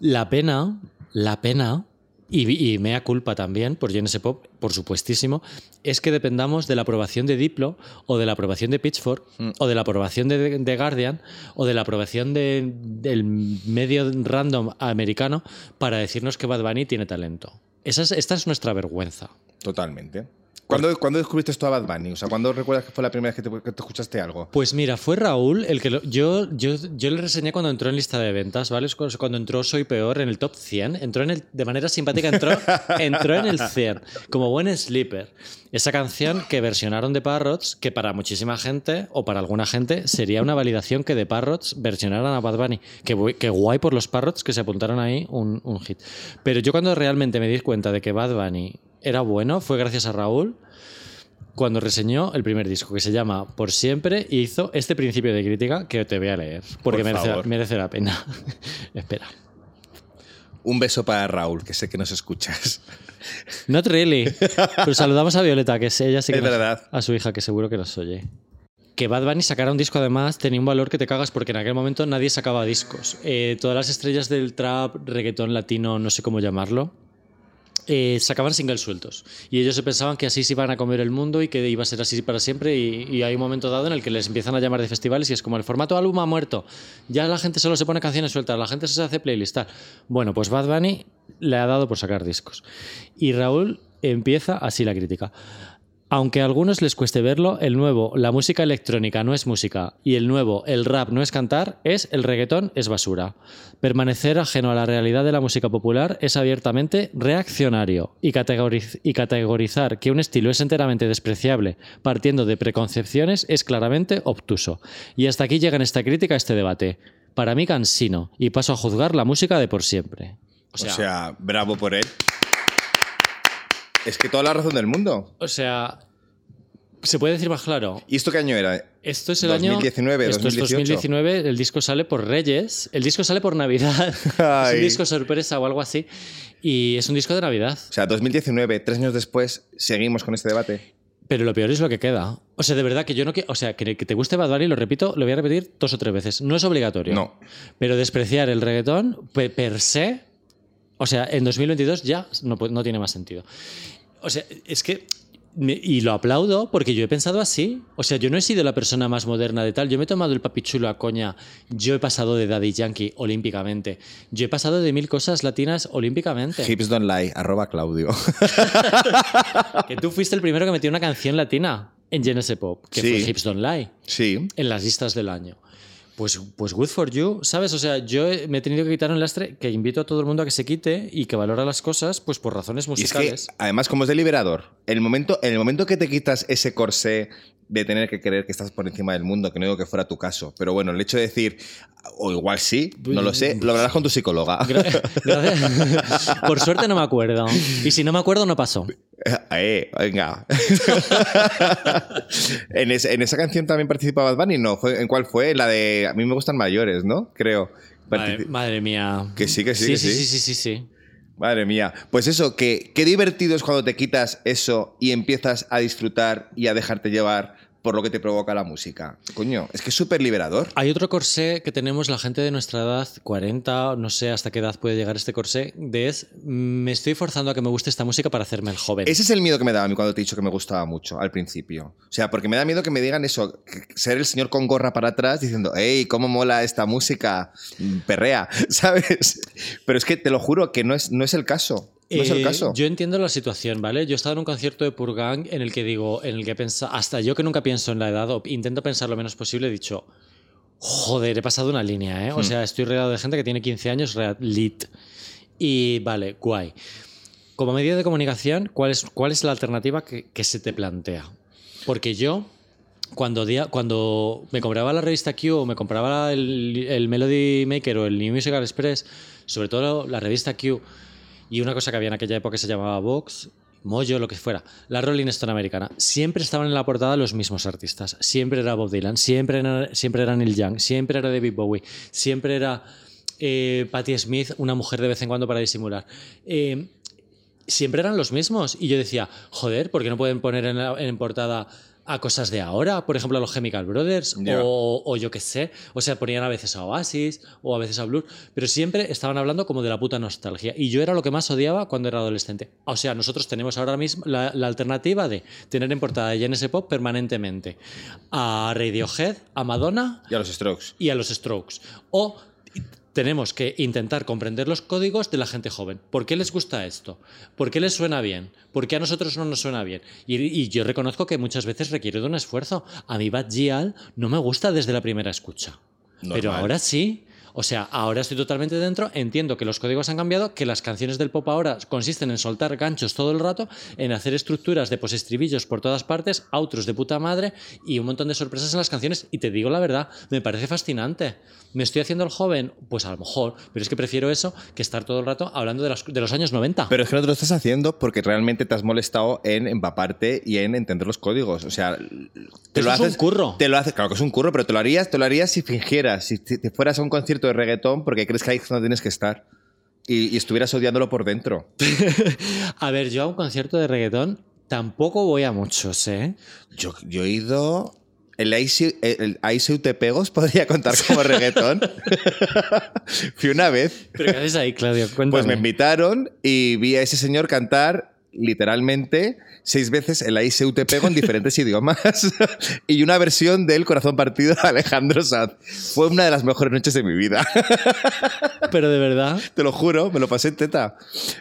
S2: La pena, la pena y, mea culpa también por Genesis Pop, por supuestísimo, es que dependamos de la aprobación de Diplo o de la aprobación de Pitchfork mm. o de la aprobación de, Guardian o de la aprobación del medio random americano para decirnos que Bad Bunny tiene talento. esta es nuestra vergüenza.
S1: Totalmente. ¿Cuándo, descubriste esto a Bad Bunny? O sea, ¿cuándo recuerdas que fue la primera vez que te, escuchaste algo?
S2: Pues mira, fue Raúl el que yo, yo, yo le reseñé cuando entró en lista de ventas, ¿vale? Cuando entró Soy Peor en el top 100, entró en el, de manera simpática, entró, [laughs] entró en el 100, como buen sleeper. Esa canción que versionaron de Parrots, que para muchísima gente, o para alguna gente, sería una validación que de Parrots versionaran a Bad Bunny. Que, que guay por los Parrots que se apuntaron ahí un, un hit. Pero yo cuando realmente me di cuenta de que Bad Bunny era bueno fue gracias a Raúl cuando reseñó el primer disco que se llama Por siempre y hizo este principio de crítica que te voy a leer porque merece, la pena. [laughs] Espera.
S1: Un beso para Raúl, que sé que nos escuchas. [laughs]
S2: Not really. Pero saludamos a Violeta, que es ella sí que
S1: es verdad.
S2: a su hija, que seguro que nos oye. Que Bad Bunny sacara un disco además tenía un valor que te cagas porque en aquel momento nadie sacaba discos. Eh, todas las estrellas del trap, reggaetón latino, no sé cómo llamarlo, eh, sacaban singles sueltos. Y ellos se pensaban que así se iban a comer el mundo y que iba a ser así para siempre. Y, hay un momento dado en el que les empiezan a llamar de festivales y es como el formato álbum ha muerto. Ya la gente solo se pone canciones sueltas, la gente se hace playlist. Bueno, pues Bad Bunny le ha dado por sacar discos. Y Raúl empieza así la crítica. Aunque a algunos les cueste verlo, el nuevo, la música electrónica no es música, y el nuevo, el rap no es cantar, es el reggaetón, es basura. Permanecer ajeno a la realidad de la música popular es abiertamente reaccionario, y, categoriz- y categorizar que un estilo es enteramente despreciable, partiendo de preconcepciones, es claramente obtuso. Y hasta aquí llega en esta crítica este debate. Para mí cansino, y paso a juzgar la música de por siempre.
S1: O sea, bravo por él. Es que toda la razón del mundo.
S2: O sea, ¿se puede decir más claro?
S1: ¿Y esto qué año era?
S2: Esto es el
S1: 2019,
S2: año. Esto
S1: 2018.
S2: es 2019. El disco sale por Reyes. El disco sale por Navidad. [laughs] es un disco sorpresa o algo así. Y es un disco de Navidad.
S1: O sea, 2019, tres años después, seguimos con este debate.
S2: Pero lo peor es lo que queda. O sea, de verdad que yo no quiero. O sea, que, que te guste Bad Bunny, lo repito, lo voy a repetir dos o tres veces. No es obligatorio.
S1: No.
S2: Pero despreciar el reggaetón pe- per se. O sea, en 2022 ya no, tiene más sentido. O sea, es que. Y lo aplaudo porque yo he pensado así. O sea, yo no he sido la persona más moderna de tal. Yo me he tomado el papichulo a coña. Yo he pasado de Daddy Yankee olímpicamente. Yo he pasado de mil cosas latinas olímpicamente.
S1: Hips don't lie, arroba Claudio. [laughs]
S2: Que tú fuiste el primero que metió una canción latina en Genesis Pop, que
S1: Sí.
S2: fue Hips Don't Lie,
S1: sí.
S2: en las listas del año. Pues, pues good for you, ¿sabes? O sea, yo he- me he tenido que quitar un lastre que invito a todo el mundo a que se quite y que valora las cosas pues por razones
S1: Y es que,
S2: musicales.
S1: además, como es deliberador, el momento, en el momento que te quitas ese corsé de tener que creer que estás por encima del mundo, que no digo que fuera tu caso, pero bueno, el hecho de decir, o igual sí, no lo sé, lo hablarás con tu psicóloga. [laughs]
S2: Gra- Gracias. por suerte no me acuerdo. Y si no me acuerdo, no pasó.
S1: Eh, venga. [laughs] en, esa, en esa canción también participaba Bad Bunny, ¿no? ¿Fue, ¿En cuál fue? La de A mí me gustan mayores, ¿no? Creo.
S2: Madre, mía.
S1: Que sí, que sí,
S2: Sí,
S1: que
S2: sí,
S1: sí.
S2: sí, sí, sí, sí.
S1: Madre mía. Pues eso, que qué divertido es cuando te quitas eso y empiezas a disfrutar y a dejarte llevar por lo que te provoca la música. Coño, es que es súper liberador.
S2: Hay otro corsé que tenemos la gente de nuestra edad, 40, no sé hasta qué edad puede llegar este corsé, de es me estoy forzando a que me guste esta música para hacerme el joven.
S1: Ese es el miedo que me daba a mí cuando te he dicho que me gustaba mucho al principio. O sea, porque me da miedo que me digan eso, ser el señor con gorra para atrás diciendo, hey, cómo mola esta música, Mm, perrea, [laughs] ¿sabes? Pero es que te lo juro que no es, no es el caso. No es el
S2: Eh. Yo entiendo la situación, ¿vale? Yo he estado en un concierto de Purgang en el que digo, en el que pensa, hasta yo que nunca pienso en la edad o intento pensar lo menos posible, he dicho, joder, he pasado una línea, ¿eh? O
S1: Hmm.
S2: sea, estoy rodeado de gente que tiene 15 años, lit. Y vale, guay. Como medio de comunicación, ¿cuál es, cuál es la alternativa que, que se te plantea? Porque yo, cuando, día, cuando me compraba la revista Q o me compraba el, el Melody Maker o el New Musical Express, sobre todo la revista Q, y una cosa que había en aquella época que se llamaba Vox, Mojo, lo que fuera, la Rolling Stone americana, siempre estaban en la portada los mismos artistas. Siempre era Bob Dylan, siempre era, siempre Neil Young, siempre era David Bowie, siempre era eh, Patti Smith, una mujer de vez en cuando para disimular. Eh, siempre eran los mismos. Y yo decía, joder, ¿por qué no pueden poner en, la- en portada a cosas de ahora? Por ejemplo, a los Chemical Brothers, o, o yo qué sé. O sea, ponían a veces a Oasis, o a veces a Blur, pero siempre estaban hablando como de la puta nostalgia. Y yo era lo que más odiaba cuando era adolescente. O sea, nosotros tenemos ahora mismo la, la alternativa de tener en portada de Genesis Pop permanentemente a Radiohead, a Madonna
S1: Y a los Strokes.
S2: y a los strokes. O tenemos que intentar comprender los códigos de la gente joven. ¿Por qué les gusta esto? ¿Por qué les suena bien? ¿Por qué a nosotros no nos suena bien? Y, y yo reconozco que muchas veces requiere de un esfuerzo. A mí Bad Gyal no me gusta desde la primera escucha.
S1: Normal.
S2: Pero ahora sí. O sea, ahora estoy totalmente dentro, entiendo que los códigos han cambiado, que las canciones del pop ahora consisten en soltar ganchos todo el rato, en hacer estructuras de postestribillos por todas partes, outros de puta madre y un montón de sorpresas en las canciones. Y te digo la verdad, me parece fascinante. ¿Me estoy haciendo el joven? Pues a lo mejor, pero es que prefiero eso que estar todo el rato hablando de los, de los años 90.
S1: Pero es que no te lo estás haciendo porque realmente te has molestado en empaparte y en entender los códigos. O sea, te
S2: Eso
S1: lo
S2: es un
S1: haces.
S2: curro.
S1: Te lo haces, claro que es un curro, pero te lo harías, te lo harías si fingieras, si te fueras a un concierto de reggaetón porque crees que ahí es donde tienes que estar. Y, y estuvieras odiándolo por dentro. [laughs]
S2: A ver, yo a un concierto de reggaetón tampoco voy a muchos, ¿eh?
S1: Yo, yo he ido. El Aiseu el Aiseu Te Pegos [laughs] podría contar como reggaetón. [laughs] Fui una vez.
S2: ¿Pero qué haces ahí, Claudio? Cuéntame.
S1: Pues me invitaron y vi a ese señor cantar literalmente seis veces el ICUTP con diferentes [laughs] idiomas [laughs] y una versión del Corazón Partido de Alejandro Sanz. Fue una de las mejores noches de mi vida. [laughs]
S2: Pero de verdad.
S1: Te lo juro, me lo pasé en teta.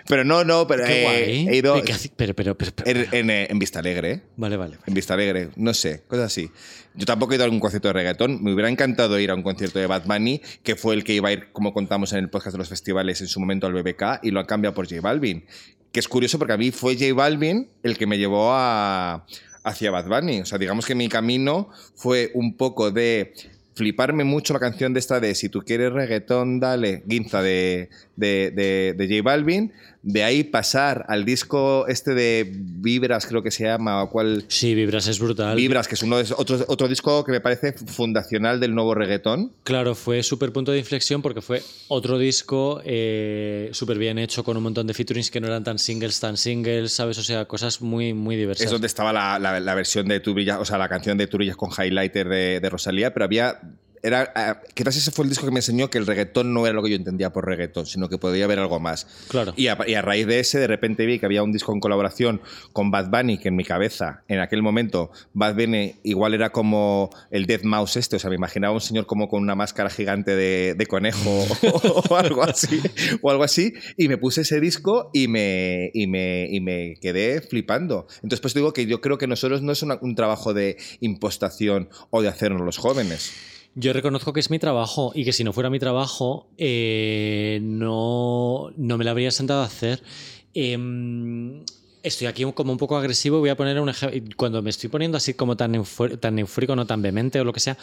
S1: Pero no, no, pero
S2: Qué
S1: eh,
S2: guay.
S1: he ido
S2: ¿Qué hace- Pero, pero, pero, pero-
S1: en, en, eh, en Vista Alegre.
S2: Vale, vale.
S1: En Vista Alegre, no sé, cosas así. Yo tampoco he ido a algún concierto de reggaetón. Me hubiera encantado ir a un concierto de Bad Bunny, que fue el que iba a ir, como contamos en el podcast de los festivales, en su momento al BBK, y lo han cambiado por J Balvin. Que es curioso porque a mí fue J Balvin el que me llevó a, hacia Bad Bunny. O sea, digamos que mi camino fue un poco de fliparme mucho la canción de esta de Si tú quieres reggaetón, dale, Guinza de, de, de, de J Balvin. De ahí pasar al disco este de Vibras, creo que se llama, o cual...
S2: Sí, Vibras es brutal.
S1: Vibras, que es uno de esos- otro, otro disco que me parece fundacional del nuevo reggaetón.
S2: Claro, fue súper punto de inflexión porque fue otro disco eh, súper bien hecho con un montón de featurings que no eran tan singles, tan singles, ¿sabes? O sea, cosas muy, muy diversas.
S1: Es donde estaba la, la- la versión de Tu Brillas, o sea, la canción de Tu Brillas con highlighter de, de Rosalía, pero había. Era, ah, quizás ese fue el disco que me enseñó que el reggaetón no era lo que yo entendía por reggaetón, sino que podía haber algo más.
S2: Claro.
S1: Y a, y a raíz de ese, de repente vi que había un disco en colaboración con Bad Bunny, que en mi cabeza, en aquel momento, Bad Bunny igual era como el Dead Mouse este, o sea, me imaginaba un señor como con una máscara gigante de, de conejo [laughs] o, o algo así, o algo así, y me puse ese disco y me, y me, y me quedé flipando. Entonces, pues digo que yo creo que nosotros no es una- un trabajo de impostación o de hacernos los jóvenes.
S2: Yo reconozco que es mi trabajo y que si no fuera mi trabajo, eh, no, no me lo habría sentado a hacer. Em, estoy aquí como un poco agresivo. Voy a poner un ejemplo. Cuando me estoy poniendo así como tan, tan eufórico, no tan vehemente o lo que sea,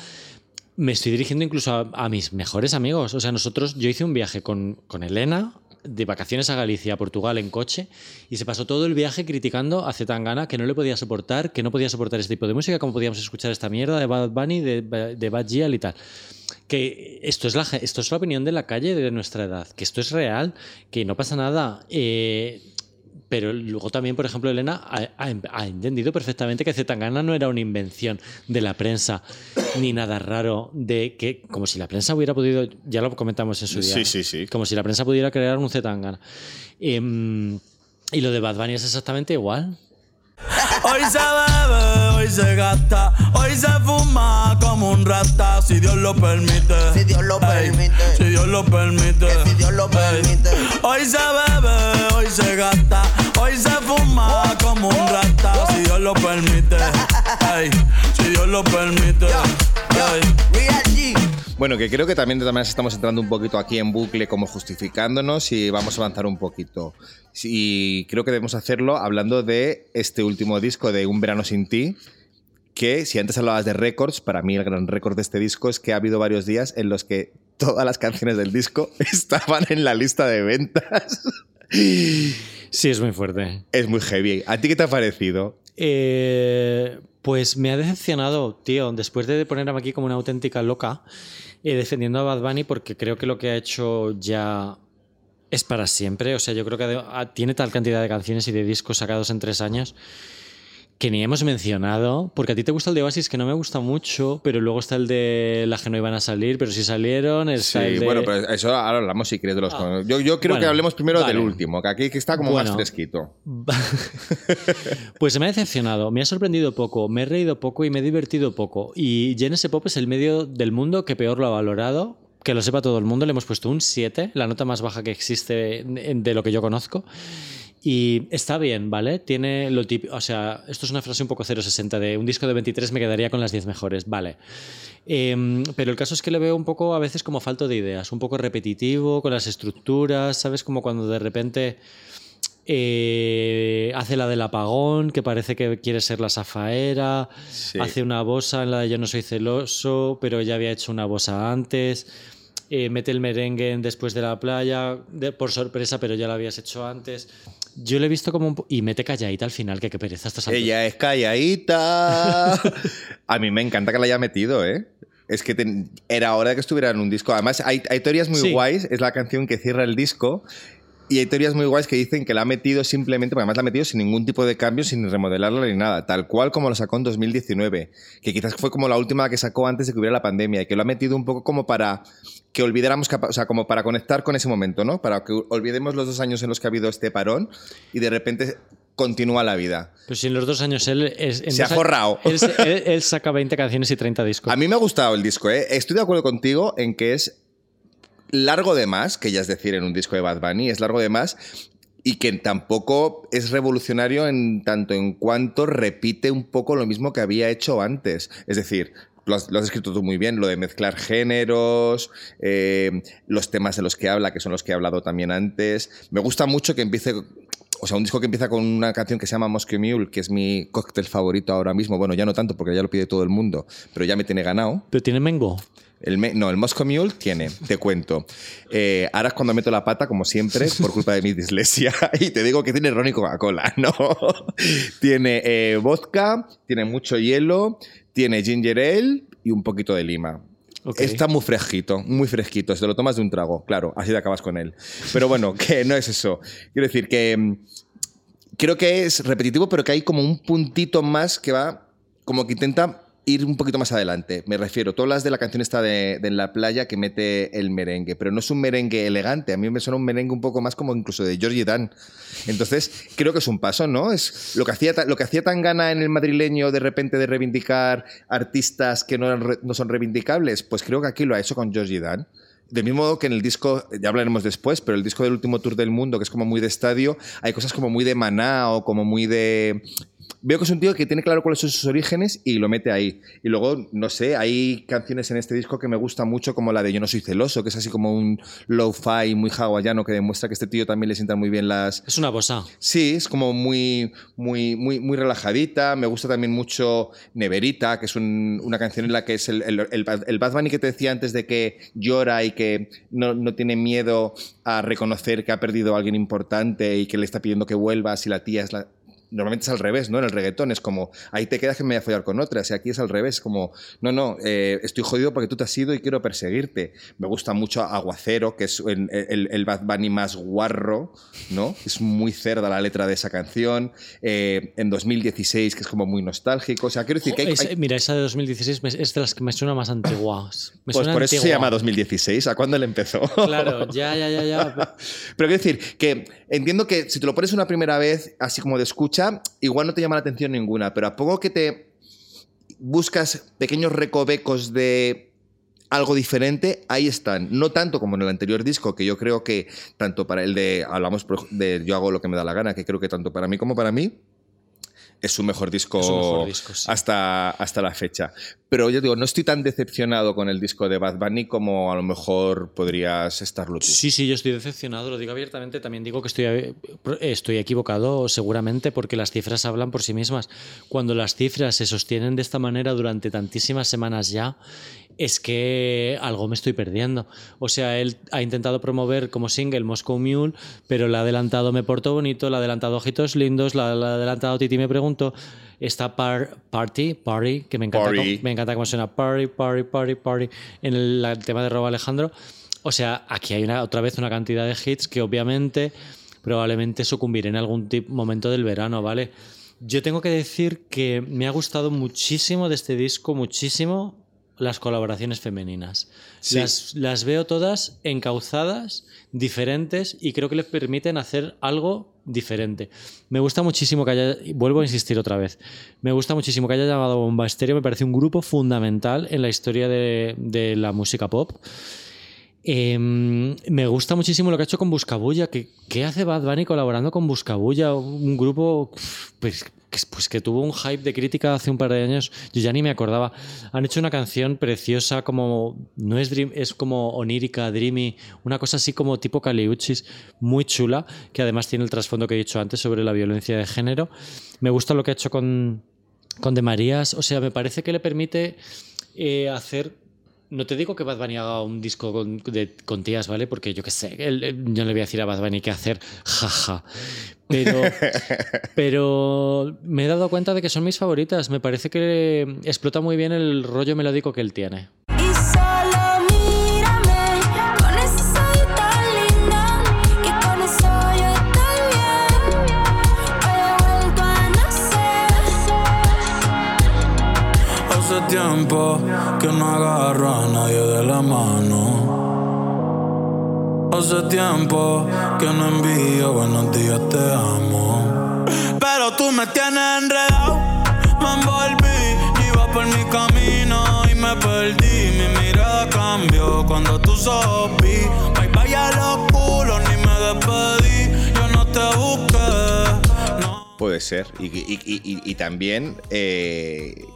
S2: me estoy dirigiendo incluso a, a mis mejores amigos. O sea, nosotros, yo hice un viaje con, con Elena de vacaciones a Galicia, a Portugal en coche y se pasó todo el viaje criticando a Zetangana que no le podía soportar, que no podía soportar este tipo de música, cómo podíamos escuchar esta mierda de Bad Bunny, de, de Bad Gyal y tal. Que esto es, la, esto es la opinión de la calle de nuestra edad, que esto es real, que no pasa nada. Eh, pero luego también, por ejemplo, Elena ha, ha- ha entendido perfectamente que Zetangana no era una invención de la prensa ni nada raro de que, como si la prensa hubiera podido, ya lo comentamos en su día,
S1: Sí, sí, sí.
S2: como si la prensa pudiera crear un Zetangana. Em, y lo de Bad Bunny es exactamente igual.
S3: Hoy se bebe, hoy se gasta, hoy se fuma como un rata, si Dios lo permite.
S4: Si Dios lo
S3: Ey,
S4: permite.
S3: Si Dios lo permite.
S4: Que si Dios lo
S3: Ey,
S4: permite.
S3: Hoy se bebe, hoy se gasta, hoy se fuma como un rata, si Dios lo permite. Si Dios lo permite. Ey.
S4: Real G.
S1: Bueno, que creo que también de todas maneras estamos entrando un poquito aquí en bucle como justificándonos y vamos a avanzar un poquito. Y creo que debemos hacerlo hablando de este último disco de Un verano sin ti, que si antes hablabas de récords, para mí el gran récord de este disco es que ha habido varios días en los que todas las canciones del disco [laughs] estaban en la lista de ventas.
S2: Sí, es muy fuerte.
S1: Es muy heavy. ¿A ti qué te ha parecido?
S2: Eh, pues me ha decepcionado, tío, después de ponerme aquí como una auténtica loca, eh, defendiendo a Bad Bunny, porque creo que lo que ha hecho ya es para siempre. O sea, yo creo que tiene tal cantidad de canciones y de discos sacados en tres años que ni hemos mencionado, porque a ti te gusta el de Oasis, que no me gusta mucho, pero luego está el de las que no iban a salir, pero sí salieron. Está
S1: Sí,
S2: el de-
S1: bueno, pero eso ahora hablamos si quieres de los...
S2: Ah.
S1: Yo, yo creo
S2: Bueno,
S1: que hablemos primero
S2: vale.
S1: del último, que aquí está como más fresquito. [laughs]
S2: Pues me ha decepcionado, me ha sorprendido poco, me he reído poco y me he divertido poco. Y Genesis Pop es el medio del mundo que peor lo ha valorado. Que lo sepa todo el mundo, le hemos puesto un 7, la nota más baja que existe de lo que yo conozco. Y está bien, ¿vale? Tiene lo típico. O sea, esto es una frase un poco 060 de un disco de 23 me quedaría con las 10 mejores, vale. Em, pero el caso es que le veo un poco a veces como falto de ideas, un poco repetitivo con las estructuras, ¿sabes? Como cuando de repente eh, hace la del apagón, que parece que quiere ser la zafaera,
S1: Sí.
S2: hace una bosa en la de yo no soy celoso, pero ya había hecho una bosa antes, eh, mete el merengue en después de la playa, de- por sorpresa, pero ya lo habías hecho antes. Yo le he visto como un... Y mete calladita al final, que qué pereza alturas.
S1: Ella es calladita. [laughs] A mí me encanta que la haya metido, ¿eh? Es que era hora de que estuviera en un disco. Además, hay, hay teorías muy
S2: Sí.
S1: guays. Es la canción que cierra el disco. Y hay teorías muy guays que dicen que la ha metido simplemente, porque además la ha metido sin ningún tipo de cambio, sin remodelarla ni nada, tal cual como lo sacó en 2019, que quizás fue como la última que sacó antes de que hubiera la pandemia, y que lo ha metido un poco como para que olvidáramos, o sea, como para conectar con ese momento, ¿no? Para que olvidemos los dos años en los que ha habido este parón y de repente continúa la vida.
S2: Pero si en los dos años él... es- en
S1: Se ha forrado. [laughs]
S2: Él- él saca 20 canciones y 30 discos.
S1: A mí me ha gustado el disco, ¿eh? Estoy de acuerdo contigo en que es largo de más, que ya es decir en un disco de Bad Bunny, es largo de más, y que tampoco es revolucionario en tanto en cuanto repite un poco lo mismo que había hecho antes. Es decir, lo has, escrito tú muy bien, lo de mezclar géneros, eh, los temas de los que habla, que son los que he hablado también antes. Me gusta mucho que empiece o sea, un disco que empieza con una canción que se llama Moscow Mule, que es mi cóctel favorito ahora mismo. Bueno, ya no tanto porque ya lo pide todo el mundo, pero ya me tiene ganado.
S2: Pero tiene Mengo.
S1: El me- no, el Moscow Mule tiene, te cuento. Eh, ahora es cuando meto la pata, como siempre, por culpa de mi dislexia. [laughs] Y te digo que tiene ron y Coca-Cola, [laughs] ¿no? tiene eh, vodka, tiene mucho hielo, tiene ginger ale y un poquito de lima. Está muy fresquito, muy fresquito. Se lo tomas de un trago, claro, así te acabas con él. Pero bueno, [laughs] que no es eso. Quiero decir que mm, creo que es repetitivo, pero que hay como un puntito más que va, como que intenta ir un poquito más adelante. Me refiero, tú hablas de la canción esta de, En la playa que mete el merengue, pero no es un merengue elegante. A mí me suena un merengue un poco más como incluso de Georgie Dan. Entonces, creo que es un paso, ¿no? Es lo que hacía, lo que hacía tan gana en el madrileño de repente de reivindicar artistas que no, no son reivindicables, pues creo que aquí lo ha hecho con Georgie Dan. Del mismo modo que en el disco, ya hablaremos después, pero el disco del último tour del mundo, que es como muy de estadio, hay cosas como muy de maná o como muy de. Veo que es un tío que tiene claro cuáles son sus orígenes y lo mete ahí. Y luego, no sé, hay canciones en este disco que me gustan mucho, como la de Yo no soy celoso, que es así como un low-fi muy hawaiano que demuestra que a este tío también le sientan muy bien las,
S2: Es una bosa.
S1: Sí, es como muy, muy, muy, muy relajadita. Me gusta también mucho Neverita, que es un- una canción en la que es el, el, el, Bad- el Bad Bunny que te decía antes de que llora y que no, no tiene miedo a reconocer que ha perdido a alguien importante y que le está pidiendo que vuelva si la tía es la... Normalmente es al revés, ¿no? En el reggaetón es como, ahí te quedas que me voy a follar con otra. Y aquí es al revés, como, no, no, eh, estoy jodido porque tú te has ido y quiero perseguirte. Me gusta mucho Aguacero, que es el, el, el Bad Bunny más guarro, ¿no? Es muy cerda la letra de esa canción. Eh, en 2016, que es como muy nostálgico. O sea, quiero decir que hay,
S2: mira, esa de 2016 me- es de las que me suena más antiguas. [coughs] Me
S1: pues
S2: suena
S1: por eso se llama 2016. ¿A cuándo le empezó?
S2: Claro, ya, ya, ya, ya. [laughs]
S1: Pero quiero decir que entiendo que si te lo pones una primera vez, así como de escucha, igual no te llama la atención ninguna, pero a poco que te buscas pequeños recovecos de algo diferente, ahí están. No tanto como en el anterior disco, que yo creo que tanto para el de, hablamos de Yo hago lo que me da la gana, que creo que tanto para mí como para mí es su mejor disco,
S2: Es su mejor disco, sí.
S1: hasta, hasta la fecha. Pero yo digo, no estoy tan decepcionado con el disco de Bad Bunny como a lo mejor podrías estarlo tú.
S2: Sí, sí, yo estoy decepcionado, lo digo abiertamente. También digo que estoy, estoy equivocado seguramente porque las cifras hablan por sí mismas. Cuando las cifras se sostienen de esta manera durante tantísimas semanas ya, es que algo me estoy perdiendo. O sea, él ha intentado promover como single Moscow Mule, pero le ha adelantado Me Porto Bonito, le ha adelantado Ojitos Lindos, le ha adelantado Titi Me Pregunto. Está par, Party, Party, que me encanta,
S1: Party.
S2: cómo- me encanta cómo suena Party, Party, Party, Party en el, el tema de Robo Alejandro. O sea, aquí hay una, otra vez una cantidad de hits que obviamente probablemente sucumbiré en algún momento del verano, ¿vale? Yo tengo que decir que me ha gustado muchísimo de este disco, muchísimo las colaboraciones femeninas.
S1: Sí.
S2: Las, las veo todas encauzadas, diferentes y creo que les permiten hacer algo diferente. Me gusta muchísimo que haya, vuelvo a insistir otra vez, me gusta muchísimo que haya llamado Bomba Estéreo, me parece un grupo fundamental en la historia de, de la música pop. Eh, me gusta muchísimo lo que ha hecho con Buscabulla. ¿Qué, qué hace Bad Bunny colaborando con Buscabulla? Un grupo pues, pues, que tuvo un hype de crítica hace un par de años. Yo ya ni me acordaba. Han hecho una canción preciosa, como. No es dream, es como onírica, dreamy, una cosa así como tipo Caliuchis, muy chula, que además tiene el trasfondo que he dicho antes sobre la violencia de género. Me gusta lo que ha hecho con, con De Marías. O sea, me parece que le permite eh, hacer no te digo que Bad Bunny haga un disco con, de- con tías, ¿vale? Porque yo qué sé, él- él- yo no le voy a decir a Bad Bunny qué hacer, jaja. Pero, [laughs] pero me he dado cuenta de que son mis favoritas. Me parece que explota muy bien el rollo melódico que él tiene.
S4: Y solo mírame con esa tan linda que con eso yo estoy bien. Hoy he vuelto a nacer.
S3: Hace tiempo que no agarro a nadie de la mano. Hace tiempo que no envío buenos días, te amo. Pero tú me tienes enredado, me envolví. Iba por mi camino y me perdí. Mi mirada cambió cuando tú vi. Bye bye a los culos, ni me despedí. Yo no te busqué. No.
S1: Puede ser. Y, y- y- y- y también eh,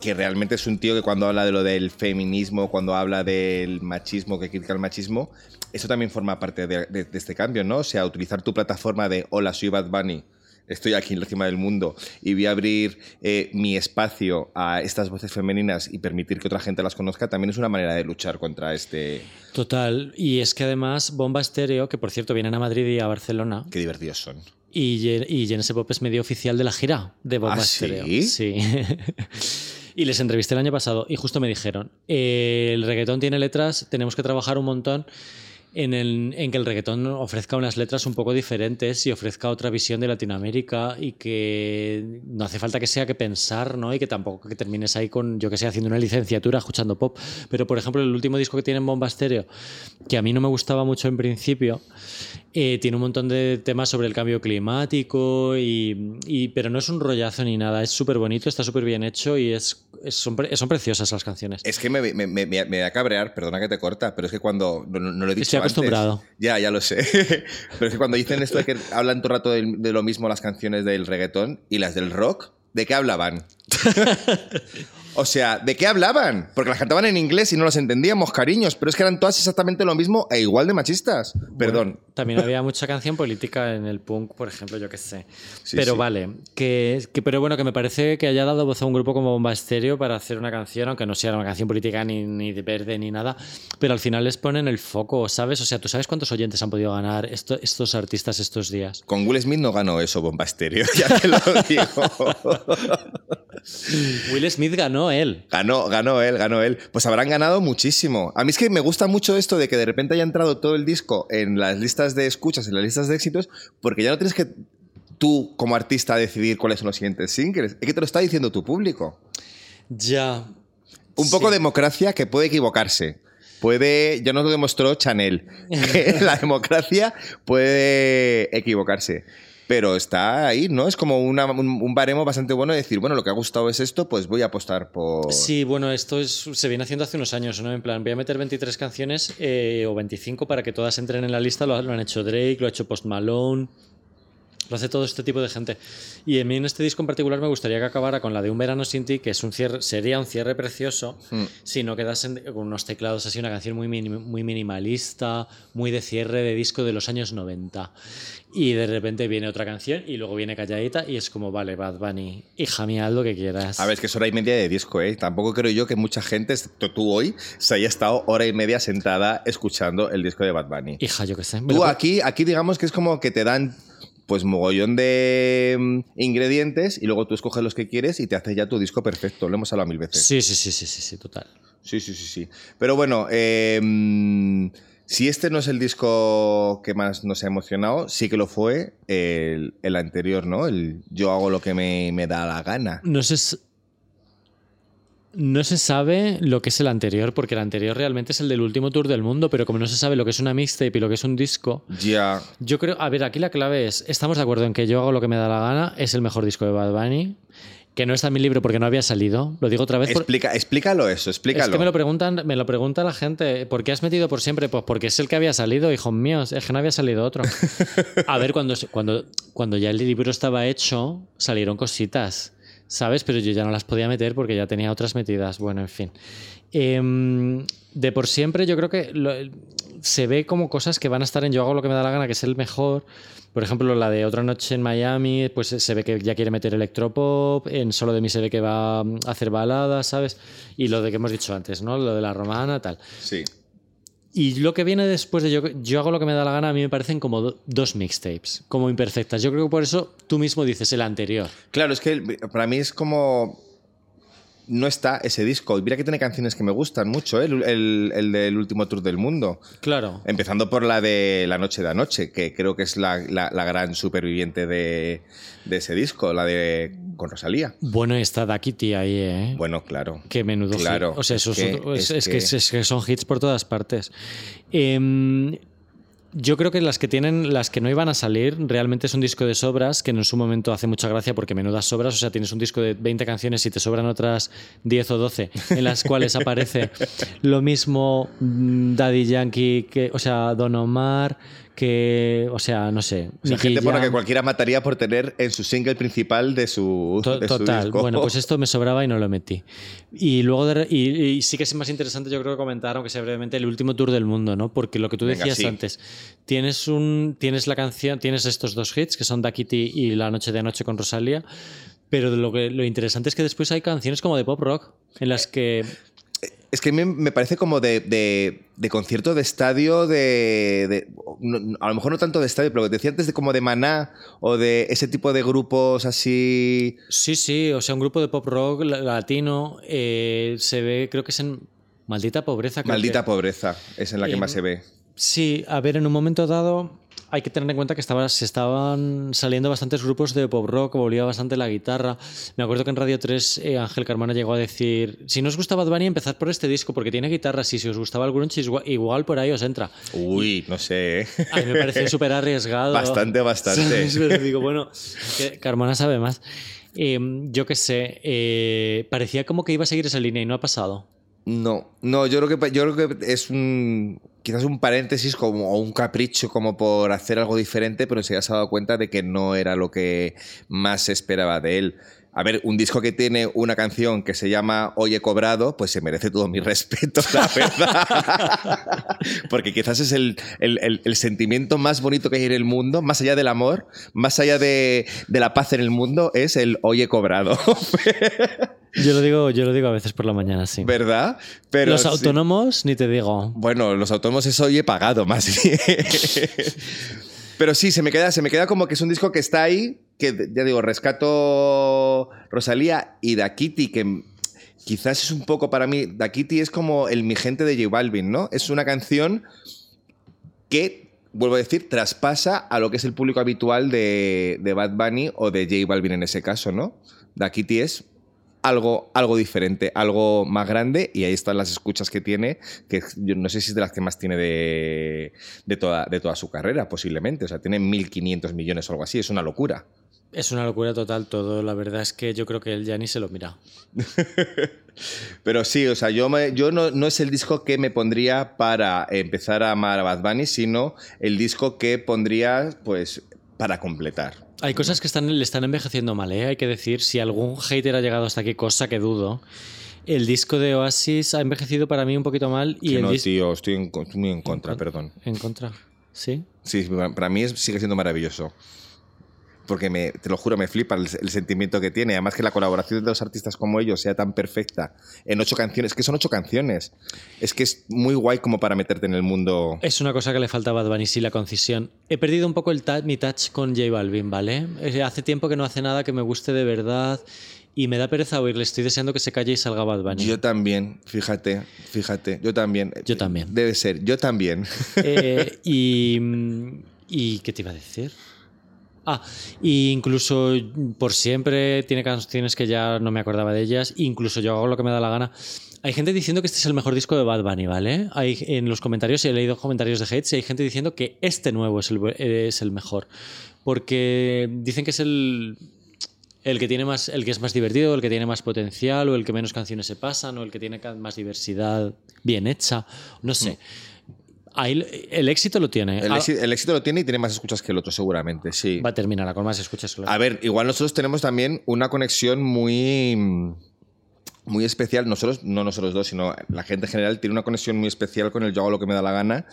S1: que realmente es un tío que cuando habla de lo del feminismo, cuando habla del machismo, que critica el machismo, eso también forma parte de, de- de este cambio, ¿no? O sea, utilizar tu plataforma de hola, soy Bad Bunny. Estoy aquí en la cima del mundo y voy a abrir eh, mi espacio a estas voces femeninas y permitir que otra gente las conozca, también es una manera de luchar contra este...
S2: Total. Y es que además Bomba Estéreo, que por cierto vienen a Madrid y a Barcelona,
S1: Qué divertidos son.
S2: y, y Jenese Pop es medio oficial de la gira de Bomba
S1: ¿Ah,
S2: Estéreo.
S1: sí?
S2: Sí. [laughs] y les entrevisté el año pasado y justo me dijeron, eh, el reggaetón tiene letras, tenemos que trabajar un montón en, el- en que el reggaetón ofrezca unas letras un poco diferentes y ofrezca otra visión de Latinoamérica y que no hace falta que sea que pensar, ¿no? Y que tampoco que termines ahí con, yo que sé, haciendo una licenciatura escuchando pop. Pero, por ejemplo, el último disco que tiene en Bomba Estéreo, que a mí no me gustaba mucho en principio, eh, tiene un montón de temas sobre el cambio climático, y, y- pero no es un rollazo ni nada, es súper bonito, está súper bien hecho y es, es- son, pre- son preciosas las canciones.
S1: Es que me, me, me, me- da cabrear, perdona que te corta, pero es que cuando. No, no- no lo he dicho Antes.
S2: acostumbrado.
S1: Ya, ya lo sé. [laughs] pero es que cuando dicen esto de que hablan todo el rato de, lo mismo las canciones del reggaetón y las del rock, ¿de qué hablaban? [laughs] o sea, ¿de qué hablaban? Porque las cantaban en inglés y no las entendíamos, cariños, pero es que eran todas exactamente lo mismo e igual de machistas. Perdón.
S2: También había [laughs] mucha canción política en el punk, por ejemplo, yo qué sé.
S1: Sí,
S2: pero
S1: sí.
S2: vale, que, que- pero bueno, que me parece que haya dado voz a un grupo como Bomba Estéreo para hacer una canción, aunque no sea una canción política ni, ni de verde ni nada, pero al final les ponen el foco, ¿sabes? O sea, ¿tú sabes cuántos oyentes han podido ganar esto- estos artistas estos días?
S1: Con Will Smith no ganó eso, Bomba Estéreo, [laughs] ya te lo digo. [laughs]
S2: Will Smith ganó él.
S1: Ganó, ganó él, ganó él. Pues habrán ganado muchísimo. A mí es que me gusta mucho esto de que de repente haya entrado todo el disco en las listas de escuchas, en las listas de éxitos, porque ya no tienes que tú, como artista, decidir cuáles son los siguientes singles. Es que te lo está diciendo tu público.
S2: Ya.
S1: Un poco
S2: Sí.
S1: de democracia que puede equivocarse. Puede, ya nos lo demostró Chanel, [laughs] que la democracia puede equivocarse. Pero está ahí, ¿no? Es como un, un baremo bastante bueno de decir, bueno, lo que ha gustado es esto, pues voy a apostar por...
S2: Sí, bueno, esto es, se viene haciendo hace unos años, ¿no? En plan, voy a meter 23 canciones eh, o 25 para que todas entren en la lista. Lo, lo han hecho Drake, lo ha hecho Post Malone, lo hace todo este tipo de gente. Y a mí en este disco en particular me gustaría que acabara con la de Un Verano Sin Ti, que es un cierre, sería un cierre precioso
S1: Mm.
S2: si no quedasen con unos teclados así, una canción muy, minim- muy minimalista, muy de cierre de disco de los años 90. Y de repente viene otra canción y luego viene calladita y es como, vale, Bad Bunny, hija mía, haz lo que quieras.
S1: A ver, es que es hora y media de disco, ¿eh? Tampoco creo yo que mucha gente, excepto tú hoy, se haya estado hora y media sentada escuchando el disco de Bad Bunny.
S2: Hija, yo qué sé.
S1: Tú aquí, aquí digamos que es como que te dan pues mogollón de mm, ingredientes y luego tú escoges los que quieres y te haces ya tu disco perfecto. Lo hemos hablado mil veces.
S2: Sí, sí, sí, sí, sí, sí, total.
S1: Sí, sí, sí, sí. Pero bueno, eh, mm, si este no es el disco que más nos ha emocionado, sí que lo fue el, el anterior, ¿no? El Yo hago lo que me, me da la gana.
S2: No se, s- no se sabe lo que es el anterior, porque el anterior realmente es el del último tour del mundo, pero como no se sabe lo que es una mixtape y lo que es un disco,
S1: Ya.
S2: yo creo, a ver, aquí la clave es, estamos de acuerdo en que yo hago lo que me da la gana, es el mejor disco de Bad Bunny, que no está en mi libro porque no había salido, lo digo otra vez. por-
S1: Explica, explícalo eso, explícalo.
S2: Es que me lo preguntan, me lo pregunta la gente, ¿por qué has metido por siempre? Pues porque es el que había salido, hijos míos, es que no había salido otro. [laughs] A ver, cuando, cuando, cuando ya el libro estaba hecho, salieron cositas, ¿sabes? Pero yo ya no las podía meter porque ya tenía otras metidas. Bueno, en fin. Em, de por siempre yo creo que lo- se ve como cosas que van a estar en Yo hago lo que me da la gana, que es el mejor. Por ejemplo, la de Otra noche en Miami, pues se ve que ya quiere meter electropop, en Solo de mí se ve que va a hacer baladas, ¿sabes? Y lo de que hemos dicho antes, ¿no? Lo de la romana, tal.
S1: Sí.
S2: Y lo que viene después de yo, yo hago lo que me da la gana, a mí me parecen como do- dos mixtapes, como imperfectas. Yo creo que por eso tú mismo dices el anterior.
S1: Claro, es que para mí es como. No está ese disco. Mira que tiene canciones que me gustan mucho, ¿eh? el, el- el del último tour del mundo.
S2: Claro.
S1: Empezando por la de La Noche de Anoche, que creo que es la, la- la gran superviviente de, de ese disco, la de con Rosalía.
S2: Bueno, está Dakiti ahí, ¿eh?
S1: Bueno, claro.
S2: Qué menudo hit.
S1: Claro,
S2: O sea,
S1: es
S2: eso es,
S1: que-
S2: es- que,
S1: que-
S2: es que son hits por todas partes. Em, Yo creo que las que tienen, las que no iban a salir, realmente es un disco de sobras que en su momento hace mucha gracia porque menudas sobras, o sea, tienes un disco de 20 canciones y te sobran otras 10 o 12 en las cuales aparece [laughs] lo mismo mm, Daddy Yankee, que, o sea, Don Omar, que, o sea, no sé.
S1: O sea,
S2: Nicky
S1: gente por la que cualquiera mataría por tener en su single principal de su,
S2: To-
S1: de su
S2: Total.
S1: disco.
S2: Bueno, pues [laughs] esto me sobraba y no lo metí. Y luego de y, y sí que es más interesante, yo creo, comentar, aunque sea brevemente, el último tour del mundo, ¿no? Porque lo que tú
S1: Venga,
S2: decías
S1: sí.
S2: antes, tienes un, tienes la canción, tienes estos dos hits que son Da Kitty y La Noche de Anoche con Rosalía. Pero lo, que, lo interesante es que después hay canciones como de pop rock en las que
S1: Es que me, me parece como de, de- de concierto de estadio, de, de- no- no, a lo mejor no tanto de estadio, pero lo que decía antes de como de Maná o de ese tipo de grupos así.
S2: Sí, sí, o sea, un grupo de pop rock la- latino eh, se ve, creo que es en Maldita Pobreza. creo
S1: Maldita
S2: que-
S1: pobreza, es en la que más se ve.
S2: Sí, a ver, en un momento dado hay que tener en cuenta que estaba, se estaban saliendo bastantes grupos de pop rock, volvía bastante la guitarra. Me acuerdo que en Radio 3 eh, Ángel Carmona llegó a decir, si no os gustaba Bad Bunny, empezad por este disco porque tiene guitarras y si os gustaba el grunge, igual, por ahí os entra.
S1: Uy, no sé. ¿eh?
S2: A mí me pareció [laughs] súper arriesgado.
S1: Bastante, bastante.
S2: Pero digo, bueno, que Carmona sabe más. Eh, yo qué sé, eh, parecía como que iba a seguir esa línea y no ha pasado.
S1: No, no, yo creo que yo creo que es un quizás un paréntesis como o un capricho como por hacer algo diferente, pero se ha dado cuenta de que no era lo que más se esperaba de él. A ver, un disco que tiene una canción que se llama Hoy he cobrado, pues se merece todo mi [laughs] respeto, la verdad. [laughs] Porque quizás es el, el- el- sentimiento más bonito que hay en el mundo, más allá del amor, más allá de, de la paz en el mundo, es el Hoy he cobrado. [laughs]
S2: Yo lo digo, yo lo digo a veces por la mañana, sí.
S1: ¿Verdad? Pero
S2: Los
S1: sí.
S2: autónomos, ni te digo.
S1: Bueno, los autónomos es hoy he pagado más bien. Pero sí, se me, queda, se me queda como que es un disco que está ahí, que ya digo, rescato Rosalía y Da Kitty, que quizás es un poco para mí, Da Kitty es como el mi gente de J Balvin, ¿no? Es una canción que, vuelvo a decir, traspasa a lo que es el público habitual de, de Bad Bunny o de J Balvin en ese caso, ¿no? Da Kitty es algo, algo diferente, algo más grande, y ahí están las escuchas que tiene, que yo no sé si es de las que más tiene de, de, toda, de toda su carrera, posiblemente. O sea, tiene 1.500 millones o algo así, es una locura.
S2: Es una locura total todo. La verdad es que yo creo que él ya ni se lo mira. [laughs]
S1: Pero sí, o sea, yo, me- yo no, no es el disco que me pondría para empezar a amar a Bad Bunny, sino el disco que pondría, pues, para completar.
S2: Hay cosas que están, le están envejeciendo mal, ¿eh? Hay que decir, si algún hater ha llegado hasta aquí, cosa que dudo, el disco de Oasis ha envejecido para mí un poquito mal y
S1: Que
S2: el
S1: no, tío, estoy, en- muy en contra,
S2: con-
S1: perdón.
S2: En contra. ¿Sí?
S1: Sí, para mí es- sigue siendo maravilloso. Porque me, te lo juro, me flipa el, el sentimiento que tiene. Además que la colaboración de dos artistas como ellos sea tan perfecta en ocho canciones. que son ocho canciones. Es que es muy guay como para meterte en el mundo.
S2: Es una cosa que le falta a Bad Bunny, sí, la concisión. He perdido un poco el ta- mi touch con J Balvin, ¿vale? Hace tiempo que no hace nada que me guste de verdad y me da pereza oírle. Estoy deseando que se calle y salga Bad Bunny.
S1: Yo también, fíjate, fíjate. Yo también.
S2: Yo también.
S1: Debe ser, yo también.
S2: Eh, [laughs] y, ¿Y qué te iba a decir? Ah, y incluso por siempre tiene canciones que ya no me acordaba de ellas. Incluso yo hago lo que me da la gana. Hay gente diciendo que este es el mejor disco de Bad Bunny, ¿vale? Hay en los comentarios, he leído comentarios de hates y hay gente diciendo que este nuevo es el, es el mejor. Porque dicen que es el, el que tiene más, el que es más divertido, el que tiene más potencial, o el que menos canciones se pasan, o el que tiene más diversidad bien hecha. No sé. Ahí el éxito lo tiene.
S1: El,
S2: Ah,
S1: éxito, el éxito lo tiene y tiene más escuchas que el otro, seguramente, sí.
S2: Va a terminar con más escuchas.
S1: A ver, igual nosotros tenemos también una conexión muy, muy especial. Nosotros, no nosotros dos, sino la gente en general tiene una conexión muy especial con el yo hago lo que me da la gana.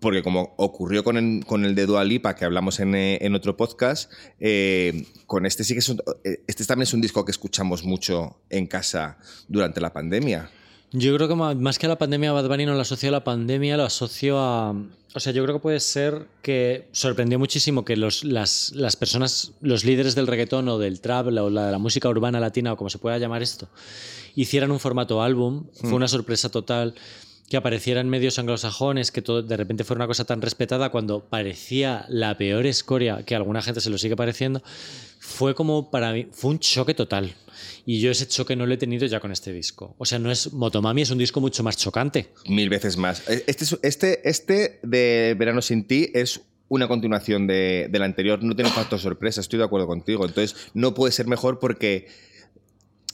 S1: Porque como ocurrió con el, con el de Dua Lipa, que hablamos en, eh, en otro podcast, eh, con este sí que es un- eh, este también es un disco que escuchamos mucho en casa durante la pandemia.
S2: Yo creo que más que a la pandemia, Bad Bunny no lo asocio a la pandemia, lo asocio a. O sea, yo creo que puede ser que sorprendió muchísimo que los, las, las personas, los líderes del reggaetón o del trap o la, de la música urbana latina o como se pueda llamar esto, hicieran un formato álbum. Fue una sorpresa total. que apareciera en medios anglosajones, que todo de repente fuera una cosa tan respetada cuando parecía la peor escoria, que a alguna gente se lo sigue pareciendo, fue como para mí, fue un choque total. Y yo ese choque no lo he tenido ya con este disco. O sea, no es Motomami, es un disco mucho más chocante.
S1: Mil veces más. Este, es- este, este de Verano sin ti es una continuación de, del anterior. No tiene factor sorpresa, estoy de acuerdo contigo. Entonces, no puede ser mejor porque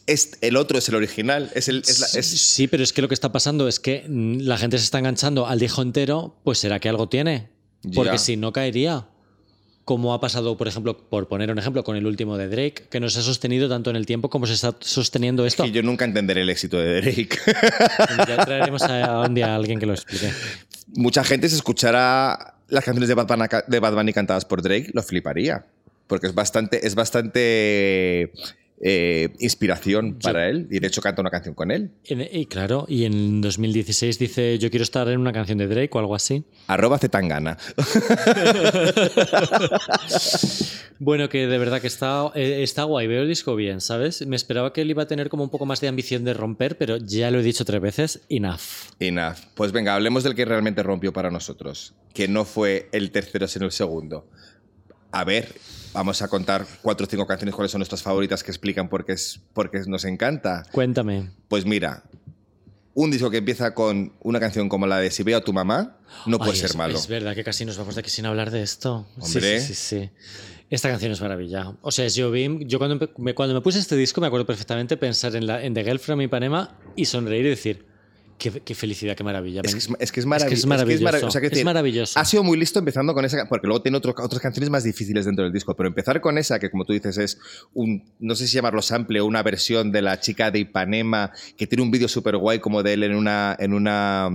S1: es, el otro es el original. Es el, es la-
S2: Sí, pero es que lo que está pasando es que mm, la gente se está enganchando al disco entero, pues será que algo tiene. Porque
S1: Ya.
S2: si no caería. Como ha pasado, por ejemplo, por poner un ejemplo, con el último de Drake, que no se ha sostenido tanto en el tiempo como se está sosteniendo esto.
S1: que yo nunca entenderé el éxito de Drake.
S2: Ya traeremos a, un día a alguien que lo explique.
S1: Mucha gente si escuchara las canciones de Bad, Bunny, de Bad Bunny cantadas por Drake lo fliparía. Porque es bastante, es bastante eh, inspiración para él. Y de hecho canta una canción con él.
S2: Y claro, y en 2016 dice yo quiero estar en una canción de Drake o algo así.
S1: Arroba Zetangana. [laughs]
S2: Bueno, que de verdad que está, eh, está guay, veo el disco bien, ¿sabes? Me esperaba que él iba a tener como un poco más de ambición de romper, pero ya lo he dicho tres veces, enough.
S1: Enough. Pues venga, hablemos del que realmente rompió para nosotros. Que no fue el tercero, sino el segundo. A ver, vamos a contar cuatro o cinco canciones cuáles son nuestras favoritas que explican por qué, es, por qué nos encanta.
S2: Cuéntame.
S1: Pues mira, un disco que empieza con una canción como la de Si veo a tu mamá, no puede
S2: Ay,
S1: ser
S2: es,
S1: malo.
S2: Es verdad que casi nos vamos de aquí sin hablar de esto. Sí,
S1: Hombre.
S2: Sí, sí, sí. Esta canción es maravilla. O sea, es Jobim. Yo cuando, me, cuando me puse este disco me acuerdo perfectamente pensar en, la, en The Girl from Ipanema y sonreír y decir, qué, qué felicidad, qué maravilla.
S1: Es que es, es que es maravilloso.
S2: es maravilloso.
S1: marav- o sea, quiero
S2: Es
S1: decir,
S2: maravilloso.
S1: Ha sido muy listo empezando con esa, porque luego tiene otro- otras canciones más difíciles dentro del disco, pero empezar con esa, que como tú dices es un, no sé si llamarlo sample o una versión de la chica de Ipanema, que tiene un vídeo súper guay como de él en una, en una,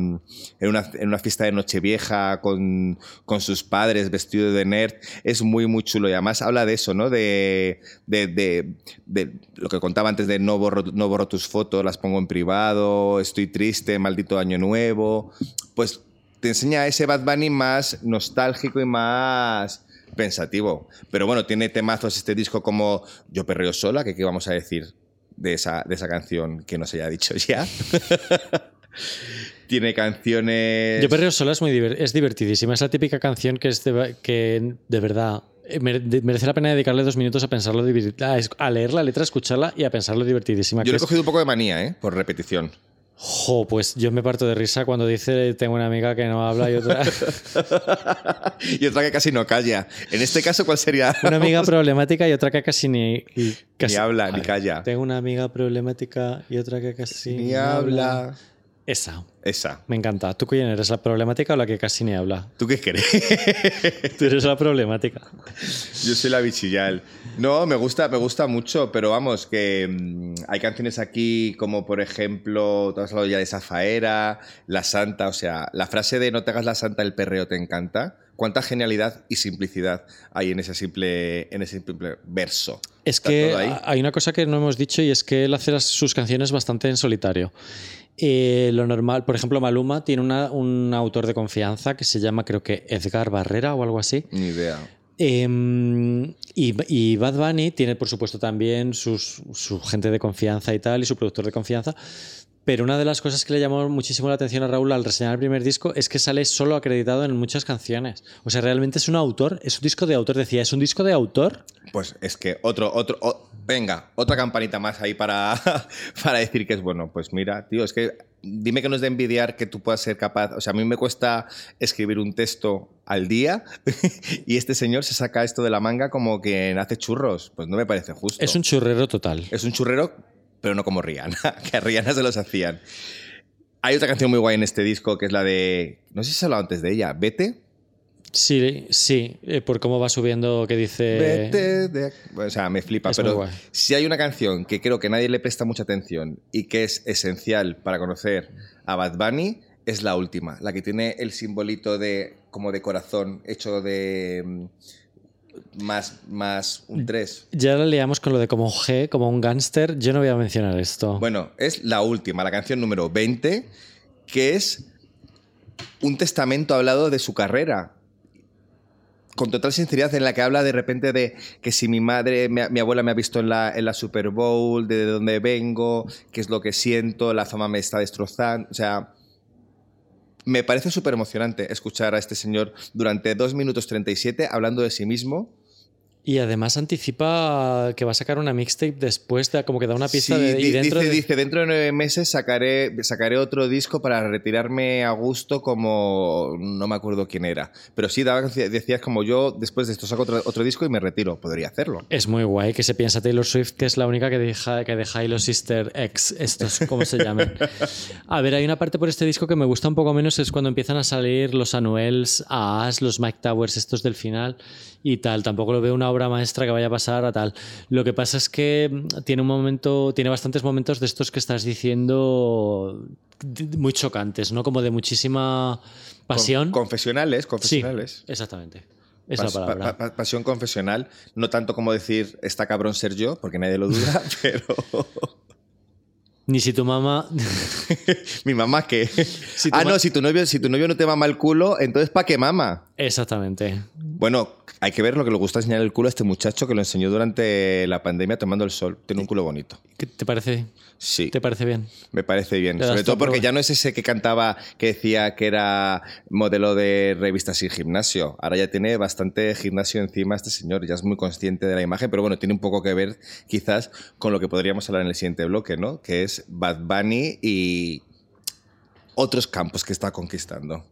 S1: en una, en una fiesta de Nochevieja con, con sus padres vestido de nerd, es muy, muy chulo y además habla de eso, ¿no? De, de, de- de lo que contaba antes de no borro, no borro tus fotos, las pongo en privado, estoy triste, maldito año nuevo. Pues te enseña ese Bad Bunny más nostálgico y más pensativo. Pero bueno, tiene temazos este disco como Yo perreo sola, que qué vamos a decir de esa, de esa canción que no se haya dicho ya. [laughs] tiene canciones...
S2: Yo Perreo Sola es, muy diver- es divertidísima. Es la típica canción que, es de, que de verdad eh, merece la pena dedicarle dos minutos a pensarlo, a, leer la letra, a escucharla y a pensarlo divertidísima.
S1: Yo le he cogido un poco de manía, ¿eh? Por repetición.
S2: Jo, pues yo me parto de risa cuando dice tengo una amiga que no habla y otra. [laughs]
S1: y otra que casi no calla. En este caso, ¿cuál sería?
S2: una amiga [laughs] problemática y otra que casi ni. casi-
S1: habla, ni calla.
S2: Tengo una amiga problemática y otra que casi
S1: Ni habla.
S2: Esa.
S1: Esa.
S2: Me encanta. ¿Tú quién eres? ¿La problemática o la que casi ni habla?
S1: ¿Tú qué crees? [laughs]
S2: Tú eres la problemática.
S1: Yo soy la bichillal. No, me gusta, me gusta mucho, pero vamos, que mm, hay canciones aquí como, por ejemplo, tú has hablado ya de Zafaera, La Santa, o sea, la frase de no te hagas la santa, el perreo te encanta. Cuánta genialidad y simplicidad hay en ese simple, en ese simple verso.
S2: Es
S1: Está
S2: que hay una cosa que no hemos dicho y es que él hace las- sus canciones bastante en solitario. Eh, lo normal, por ejemplo, Maluma tiene una- un autor de confianza que se llama, creo que Edgar Barrera o algo así.
S1: Ni idea.
S2: Em, y, y Bad Bunny tiene, por supuesto, también sus- su gente de confianza y tal, y su productor de confianza. Pero una de las cosas que le llamó muchísimo la atención a Raúl al reseñar el primer disco es que sale solo acreditado en muchas canciones. O sea, realmente es un autor, es un disco de autor. Decía, es un disco de autor
S1: Pues es que otro, otro, o- venga, otra campanita más ahí para, [laughs] para decir que es bueno. Pues mira, tío, es que dime que no es de envidiar que tú puedas ser capaz. O sea, a mí me cuesta escribir un texto al día [laughs] y este señor se saca esto de la manga como que hace churros. Pues no me parece justo.
S2: Es un churrero total.
S1: Es un churrero, pero no como Rihanna, [laughs] que a Rihanna se los hacían. Hay otra canción muy guay en este disco que es la de. No sé si se ha hablado antes de ella. Vete.
S2: Sí, sí, eh, por cómo va subiendo que dice...
S1: Vete de- O sea, me flipa,
S2: Es
S1: pero si hay una canción que creo que nadie le presta mucha atención y que es esencial para conocer a Bad Bunny, es la última, la que tiene el simbolito de como de corazón hecho de mm, más, más un 3.
S2: Ya la liamos con lo de como un G, como un gángster. Yo no voy a mencionar esto.
S1: Bueno, es la última, la canción número 20, que es un testamento hablado de su carrera. Con total sinceridad, en la que habla de repente de que si mi madre, mi, mi abuela me ha visto en la, en la Super Bowl, de dónde vengo, qué es lo que siento, la fama me está destrozando. O sea, me parece súper emocionante escuchar a este señor durante 2 minutos 37 hablando de sí mismo.
S2: Y además anticipa que va a sacar una mixtape después, de, como que da una pista
S1: Sí,
S2: de, y dentro
S1: dice,
S2: de-
S1: dice, dentro de nueve meses sacaré, sacaré otro disco para retirarme a gusto como... No me acuerdo quién era. Pero sí, daba- decías como yo, después de esto saco otro, otro disco y me retiro. Podría hacerlo.
S2: Es muy guay que se piensa Taylor Swift que es la única que deja, que deja los Sister X, estos, como se llaman. [laughs] A ver, hay una parte por este disco que me gusta un poco menos, es cuando empiezan a salir los Anuels, a As, los Mike Towers, estos del final y tal. Tampoco lo veo una obra maestra que vaya a pasar a tal. Lo que pasa es que mm, tiene un momento, tiene bastantes momentos de estos que estás diciendo muy chocantes, ¿no? Como de muchísima pasión.
S1: Con- confesionales,
S2: sí,
S1: confesionales.
S2: exactamente. Es
S1: Pas-
S2: la palabra.
S1: pa- pa- pasión confesional, no tanto como decir está cabrón ser yo, porque nadie lo duda, [laughs] pero
S2: Ni si tu mamá. [laughs]
S1: mi mamá [laughs]
S2: Si tu
S1: ah
S2: ma-
S1: no, si tu novio si tu novio no te mama el culo, entonces ¿para qué mama?
S2: Exactamente.
S1: Bueno, hay que ver lo que le gusta enseñar el culo a este muchacho que lo enseñó durante la pandemia tomando el sol. Tiene un culo bonito.
S2: ¿Qué ¿Te parece,
S1: Sí,
S2: ¿Te parece bien?
S1: me parece bien. Sobre todo porque ya no es ese que cantaba que decía que era modelo de revista sin gimnasio. Ahora ya tiene bastante gimnasio encima este señor. Ya es muy consciente de la imagen, pero bueno, tiene un poco que ver quizás con lo que podríamos hablar en el siguiente bloque, ¿no? Que es Bad Bunny y otros campos que está conquistando.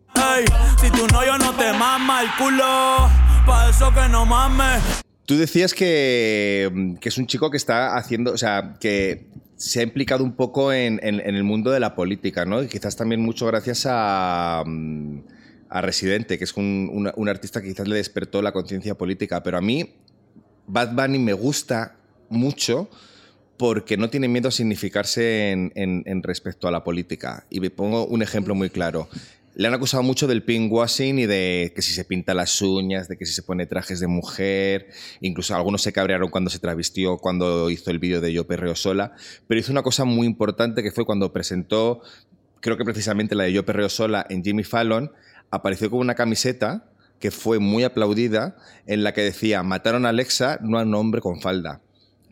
S3: Si tu novio no te mama el culo, pa' eso que no mames.
S1: Tú decías que, que es un chico que está haciendo, o sea, que se ha implicado un poco en, en- el mundo de la política, ¿no? Y quizás también mucho gracias a, mm, a Residente, que es un, un- un artista que quizás le despertó la conciencia política. Pero a mí, Bad Bunny me gusta mucho porque no tiene miedo a significarse en, en- en respecto a la política. Y me pongo un ejemplo muy claro. Le han acusado mucho del pinkwashing y de que si se pinta las uñas, de que si se pone trajes de mujer. Incluso algunos se cabrearon cuando se travestió, cuando hizo el vídeo de Yo Perreo Sola. Pero hizo una cosa muy importante que fue cuando presentó, creo que precisamente la de Yo Perreo Sola en Jimmy Fallon, apareció con una camiseta que fue muy aplaudida en la que decía mataron a Alexa, no a un hombre con falda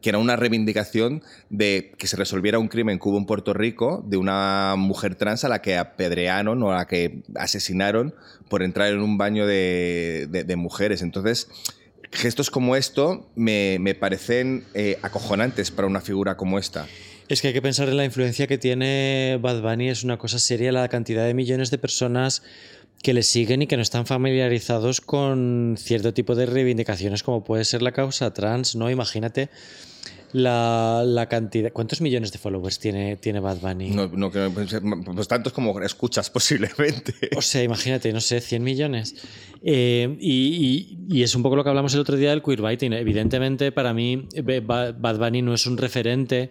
S1: que era una reivindicación de que se resolviera un crimen que hubo en Puerto Rico de una mujer trans a la que apedrearon o a la que asesinaron por entrar en un baño de, mujeres. Entonces, gestos como esto me, me parecen eh, acojonantes para una figura como esta.
S2: Es que hay que pensar en la influencia que tiene Bad Bunny, es una cosa seria la cantidad de millones de personas que le siguen y que no están familiarizados con cierto tipo de reivindicaciones como puede ser la causa trans, ¿no? Imagínate la, la cantidad... ¿Cuántos millones de followers tiene, tiene Bad Bunny?
S1: No, no, pues, pues tantos como escuchas [laughs] posiblemente.
S2: O sea, imagínate, no sé, 100 millones. Eh, y, y- y es un poco lo que hablamos el otro día del queerbaiting. Evidentemente, para mí, eh, Ba- Bad Bunny no es un referente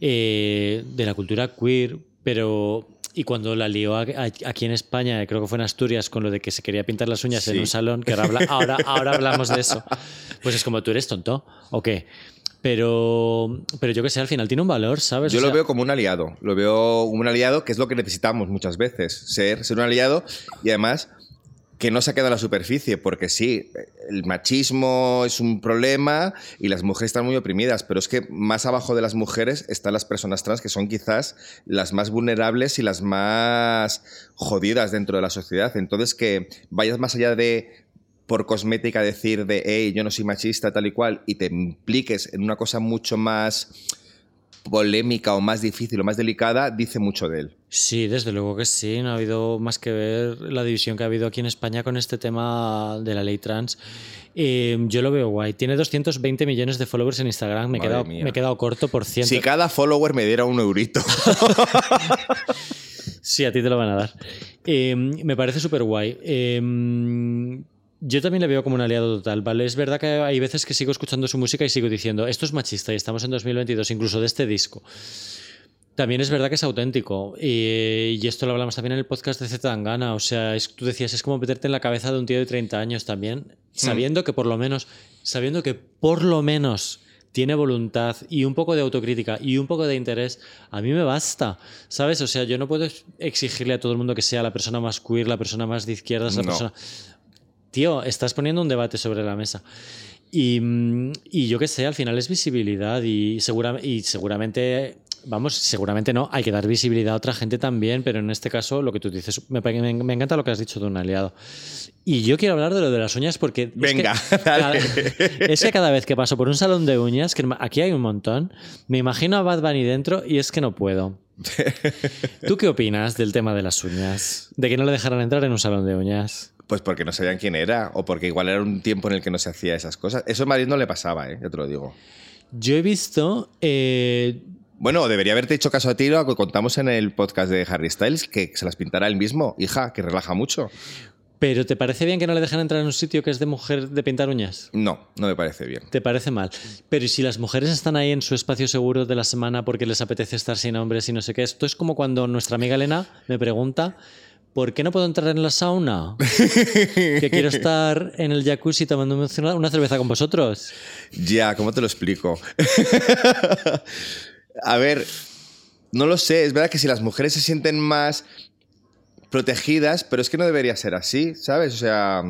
S2: eh, de la cultura queer, pero. Y cuando la lió aquí en España, creo que fue en Asturias, con lo de que se quería pintar las uñas en un salón, que ahora, habla- ahora, ahora hablamos de eso. Pues es como, ¿tú eres tonto? ¿O qué? Pero, pero yo que sé, al final tiene un valor, ¿sabes?
S1: Yo
S2: O
S1: lo veo como un aliado. Lo veo como un aliado que es lo que necesitamos muchas veces. Ser, ser un aliado y además que no se ha quedado en la superficie, porque sí, el machismo es un problema y las mujeres están muy oprimidas, pero es que más abajo de las mujeres están las personas trans, que son quizás las más vulnerables y las más jodidas dentro de la sociedad. Entonces, que vayas más allá de por cosmética decir de, hey, yo no soy machista, tal y cual, y te impliques en una cosa mucho más polémica o más difícil o más delicada, dice mucho de él.
S2: Sí, desde luego que sí. No ha habido más que ver la división que ha habido aquí en España con este tema de la ley trans. Eh, yo lo veo guay. Tiene 220 millones de followers en Instagram. Me he, quedado, me he quedado corto por ciento.
S1: Si cada follower me diera un eurito. [laughs]
S2: Sí, a ti te lo van a dar. Eh, me parece súper guay. Eh, yo también le veo como un aliado total, ¿vale? Es verdad que hay veces que sigo escuchando su música y sigo diciendo, esto es machista y estamos en 2022, incluso de este disco. También es verdad que es auténtico. Y, y esto lo hablamos también en el podcast de Z Tangana. O sea, es- tú decías, es como meterte en la cabeza de un tío de 30 años también, sabiendo que por lo menos, sabiendo que por lo menos tiene voluntad y un poco de autocrítica y un poco de interés, a mí me basta. ¿Sabes? O sea, yo no puedo exigirle a todo el mundo que sea la persona más queer, la persona más de izquierdas, la
S1: No.
S2: persona. Tío, estás poniendo un debate sobre la mesa. Y, mm, y yo qué sé, al final es visibilidad y, segura- y seguramente Vamos, seguramente no. Hay que dar visibilidad a otra gente también, pero en este caso, lo que tú dices, me, me- me encanta lo que has dicho de un aliado. Y yo quiero hablar de lo de las uñas porque. es que
S1: Venga,
S2: cada- [laughs] es que cada vez que paso por un salón de uñas, que aquí hay un montón, me imagino a Bad Bunny dentro y es que no puedo. [laughs] ¿Tú qué opinas del tema de las uñas? De que no le dejaran entrar en un salón de uñas.
S1: Pues porque no sabían quién era, o porque igual era un tiempo en el que no se hacía esas cosas. Eso en Madrid no le pasaba, ¿eh? ya te lo digo.
S2: Yo he visto. eh,
S1: Bueno, debería haberte hecho caso a ti lo que contamos en el podcast de Harry Styles, que se las pintará él mismo, hija, que relaja mucho.
S2: ¿Pero te parece bien que no le dejan entrar en un sitio que es de mujer de pintar uñas?
S1: No, no me parece bien.
S2: ¿Te parece mal? Pero ¿y si las mujeres están ahí en su espacio seguro de la semana porque les apetece estar sin hombres y no sé qué? Esto es como cuando nuestra amiga Elena me pregunta ¿por qué no puedo entrar en la sauna? [laughs] que quiero estar en el jacuzzi tomándome una una cerveza con vosotros.
S1: Ya, ¿cómo te lo explico? [laughs] a ver, no lo sé. Es verdad que si las mujeres se sienten más protegidas, pero es que no debería ser así, ¿sabes? O sea,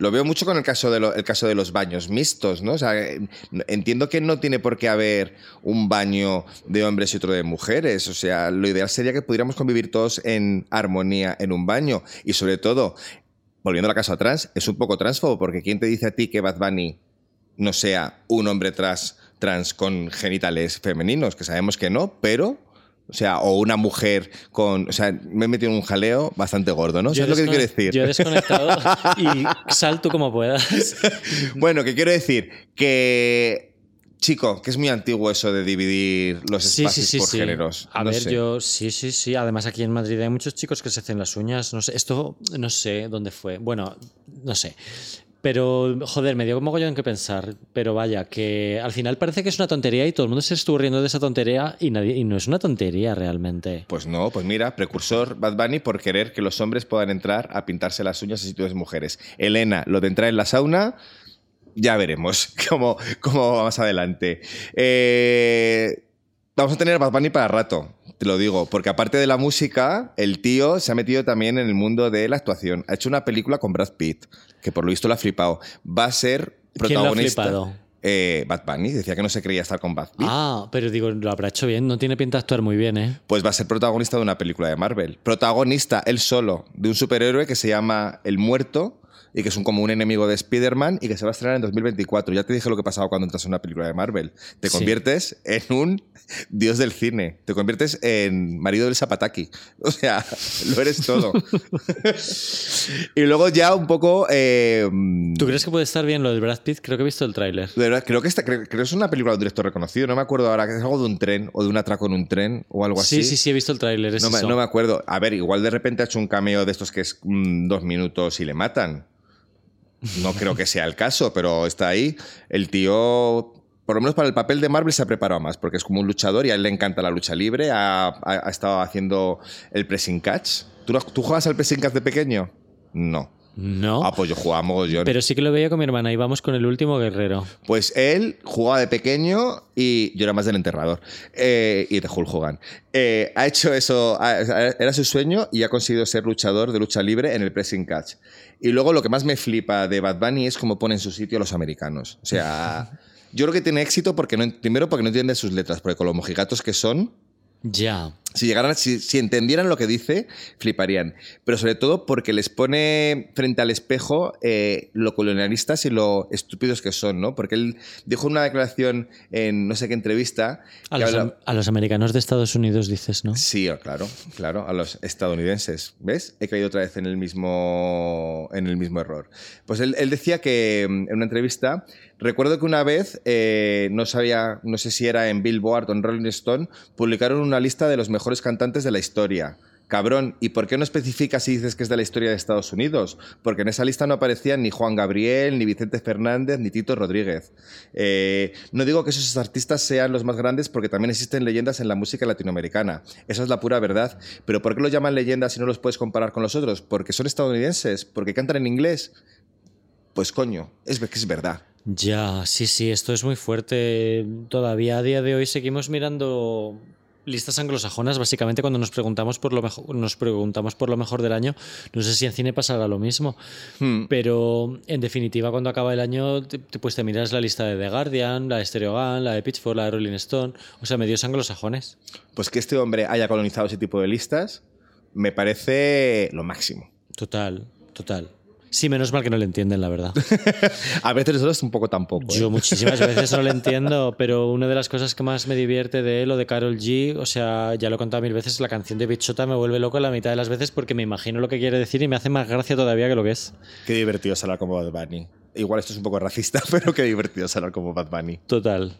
S1: lo veo mucho con el caso de, caso de los baños mixtos, ¿no? O sea, entiendo que no tiene por qué haber un baño de hombres y otro de mujeres. O sea, lo ideal sería que pudiéramos convivir todos en armonía en un baño. Y sobre todo, volviendo a la caso trans, es un poco transfobo, porque ¿quién te dice a ti que Bad Bunny no sea un hombre trans, trans con genitales femeninos? Que sabemos que no, pero... O sea, o una mujer con... O sea, me he metido en un jaleo bastante gordo, ¿no?
S2: Yo
S1: ¿Sabes lo que quiero decir?
S2: Yo he desconectado y sal tú como puedas. [laughs]
S1: Bueno, que quiero decir que, chico, que es muy antiguo eso de dividir los espacios
S2: sí, sí,
S1: por géneros.
S2: A
S1: No
S2: ver,
S1: sé.
S2: yo sí, sí, sí. Además, aquí en Madrid hay muchos chicos que se hacen las uñas. No sé, esto no sé dónde fue. Bueno, no sé. Pero, joder, me dio como mogollón que pensar. Pero vaya, que al final parece que es una tontería y todo el mundo se estuvo riendo de esa tontería y, nadie, y no es una tontería realmente.
S1: Pues no, pues mira, precursor Bad Bunny por querer que los hombres puedan entrar a pintarse las uñas en sitios de mujeres. Elena, lo de entrar en la sauna, ya veremos [laughs] cómo, cómo va más adelante. Eh, vamos a tener a Bad Bunny para rato, te lo digo, porque aparte de la música, el tío se ha metido también en el mundo de la actuación. Ha hecho una película con Brad Pitt, que por lo visto lo ha flipado. Va a ser
S2: ¿Quién lo ha
S1: protagonista.
S2: flipado?
S1: Eh, Bad Bunny decía que no se creía estar con Bad Pitt.
S2: Ah, pero digo, lo habrá hecho bien. No tiene pinta de actuar muy bien, ¿eh?
S1: Pues va a ser protagonista de una película de Marvel. Protagonista, él solo, de un superhéroe que se llama El Muerto y que es un, como un enemigo de Spider-Man y que se va a estrenar en 2024. Ya te dije lo que pasaba cuando entras en una película de Marvel. Te
S2: Sí.
S1: conviertes en un dios del cine. Te conviertes en marido del Zapataki. [laughs] O sea, lo eres todo. [laughs] y luego ya un poco... eh,
S2: ¿Tú crees que puede estar bien lo del Brad Pitt? Creo que he visto el tráiler.
S1: de creo que, creo, creo que es una película de un director reconocido. No me acuerdo ahora, que es algo de un tren o de un atraco en un tren o algo así.
S2: Sí, sí, sí, he visto el tráiler.
S1: No no me acuerdo. A ver, igual de repente ha hecho un cameo de estos que es mm, dos minutos y le matan. No creo que sea el caso, pero está ahí. El tío, por lo menos para el papel de Marvel, se ha preparado más, porque es como un luchador y a él le encanta la lucha libre. Ha, estado haciendo el pressing catch. ¿Tú, lo- ¿Tú juegas al pressing catch de pequeño? No.
S2: No.
S1: Ah, pues yo jugaba mogollón.
S2: Pero sí que lo veía con mi hermana y vamos con el último guerrero.
S1: Pues él jugaba de pequeño y yo era más del enterrador. Eh, y de Hulk Hogan. Eh, ha hecho eso, era su sueño y ha conseguido ser luchador de lucha libre en el pressing catch. Y luego lo que más me flipa de Bad Bunny es cómo pone en su sitio a los americanos. O sea, [laughs] yo creo que tiene éxito porque no, primero porque no entiende sus letras, porque con lo mojigatos que son,
S2: Ya.
S1: si llegaran, si, si entendieran lo que dice, fliparían. Pero sobre todo porque les pone frente al espejo eh, lo colonialistas y lo estúpidos que son, ¿no? Porque él dijo una declaración en no sé qué entrevista.
S2: A los,
S1: habla-
S2: a los americanos de Estados Unidos dices, ¿no?
S1: Sí, oh, claro, claro, a los estadounidenses. ¿Ves? He caído otra vez en el mismo, en el mismo error. Pues él, él decía que mm, en una entrevista, recuerdo que una vez, eh, no sabía, no sé si era en Billboard o en Rolling Stone, publicaron una lista de los mejores cantantes de la historia. Cabrón, ¿y por qué no especificas si dices que es de la historia de Estados Unidos? Porque en esa lista no aparecían ni Juan Gabriel, ni Vicente Fernández, ni Tito Rodríguez. Eh, no digo que esos artistas sean los más grandes porque también existen leyendas en la música latinoamericana. Esa es la pura verdad. Pero ¿por qué los llaman leyendas si no los puedes comparar con los otros? ¿Porque son estadounidenses? ¿Porque cantan en inglés? Pues coño, es que es verdad.
S2: Ya, sí, sí, esto es muy fuerte. Todavía a día de hoy seguimos mirando listas anglosajonas, básicamente cuando nos preguntamos por lo mejor, nos preguntamos por lo mejor del año, no sé si en cine pasará lo mismo,
S1: Hmm.
S2: pero en definitiva cuando acaba el año, te- pues te miras la lista de The Guardian, la de Stereogun, la de Pitchfork, la de Rolling Stone, o sea, medios anglosajones.
S1: Pues que este hombre haya colonizado ese tipo de listas me parece lo máximo.
S2: Total, total. Sí, menos mal que no le entienden, la verdad. [laughs]
S1: A veces es un poco tampoco. ¿eh?
S2: Yo muchísimas veces no lo entiendo, [laughs] pero una de las cosas que más me divierte de él o de Carol G, o sea, ya lo he contado mil veces, la canción de Bichota me vuelve loco la mitad de las veces porque me imagino lo que quiere decir y me hace más gracia todavía que lo que es.
S1: Qué divertido hablar como Bad Bunny. Igual esto es un poco racista, [laughs] pero qué divertido es hablar como Bad Bunny.
S2: Total.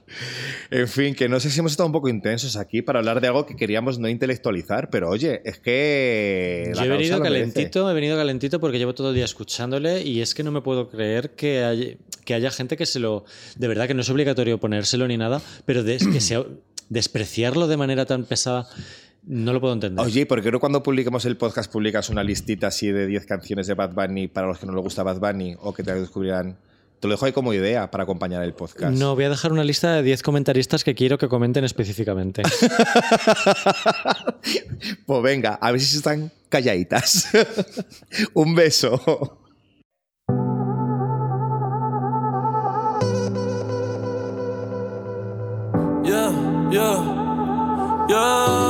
S1: En fin, que no sé si hemos estado un poco intensos aquí para hablar de algo que queríamos no intelectualizar, pero oye, es que. la
S2: Yo he venido
S1: merece.
S2: calentito, he venido calentito porque llevo todo el día escuchándole y es que no me puedo creer que haya, que haya gente que se lo... De verdad que no es obligatorio ponérselo ni nada, pero de, que sea, [coughs] despreciarlo de manera tan pesada, no lo puedo entender.
S1: Oye, ¿por qué no cuando publiquemos el podcast publicas una listita así de 10 canciones de Bad Bunny para los que no les gusta Bad Bunny o que te descubrirán? Te lo dejo ahí como idea para acompañar el podcast.
S2: No, voy a dejar una lista de 10 comentaristas que quiero que comenten específicamente. [laughs]
S1: Pues venga, a ver si están calladitas. [laughs] Un beso.
S3: Yeah, yeah, yeah.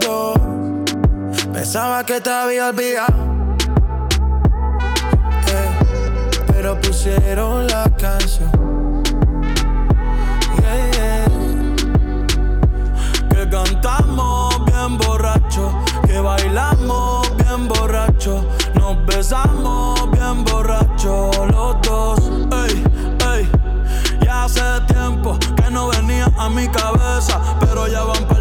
S5: Pensaba que te había olvidado, eh, pero pusieron la canción. Yeah, yeah.
S3: Que cantamos bien borracho, que bailamos bien borracho, nos besamos bien borracho los dos. Ey, ey, ya hace tiempo que no venía a mi cabeza, pero ya van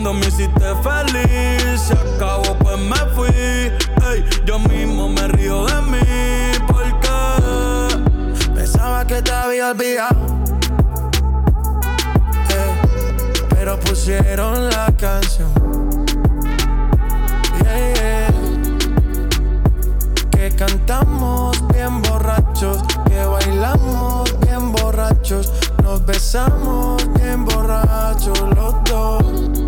S3: cuando me hiciste feliz, se acabó pues me fui, ey, yo mismo me río de mí porque
S5: Pensaba que te había olvidado. Eh, pero pusieron la canción. Yeah. Que cantamos bien borrachos, que bailamos bien borrachos, nos besamos bien borrachos los dos.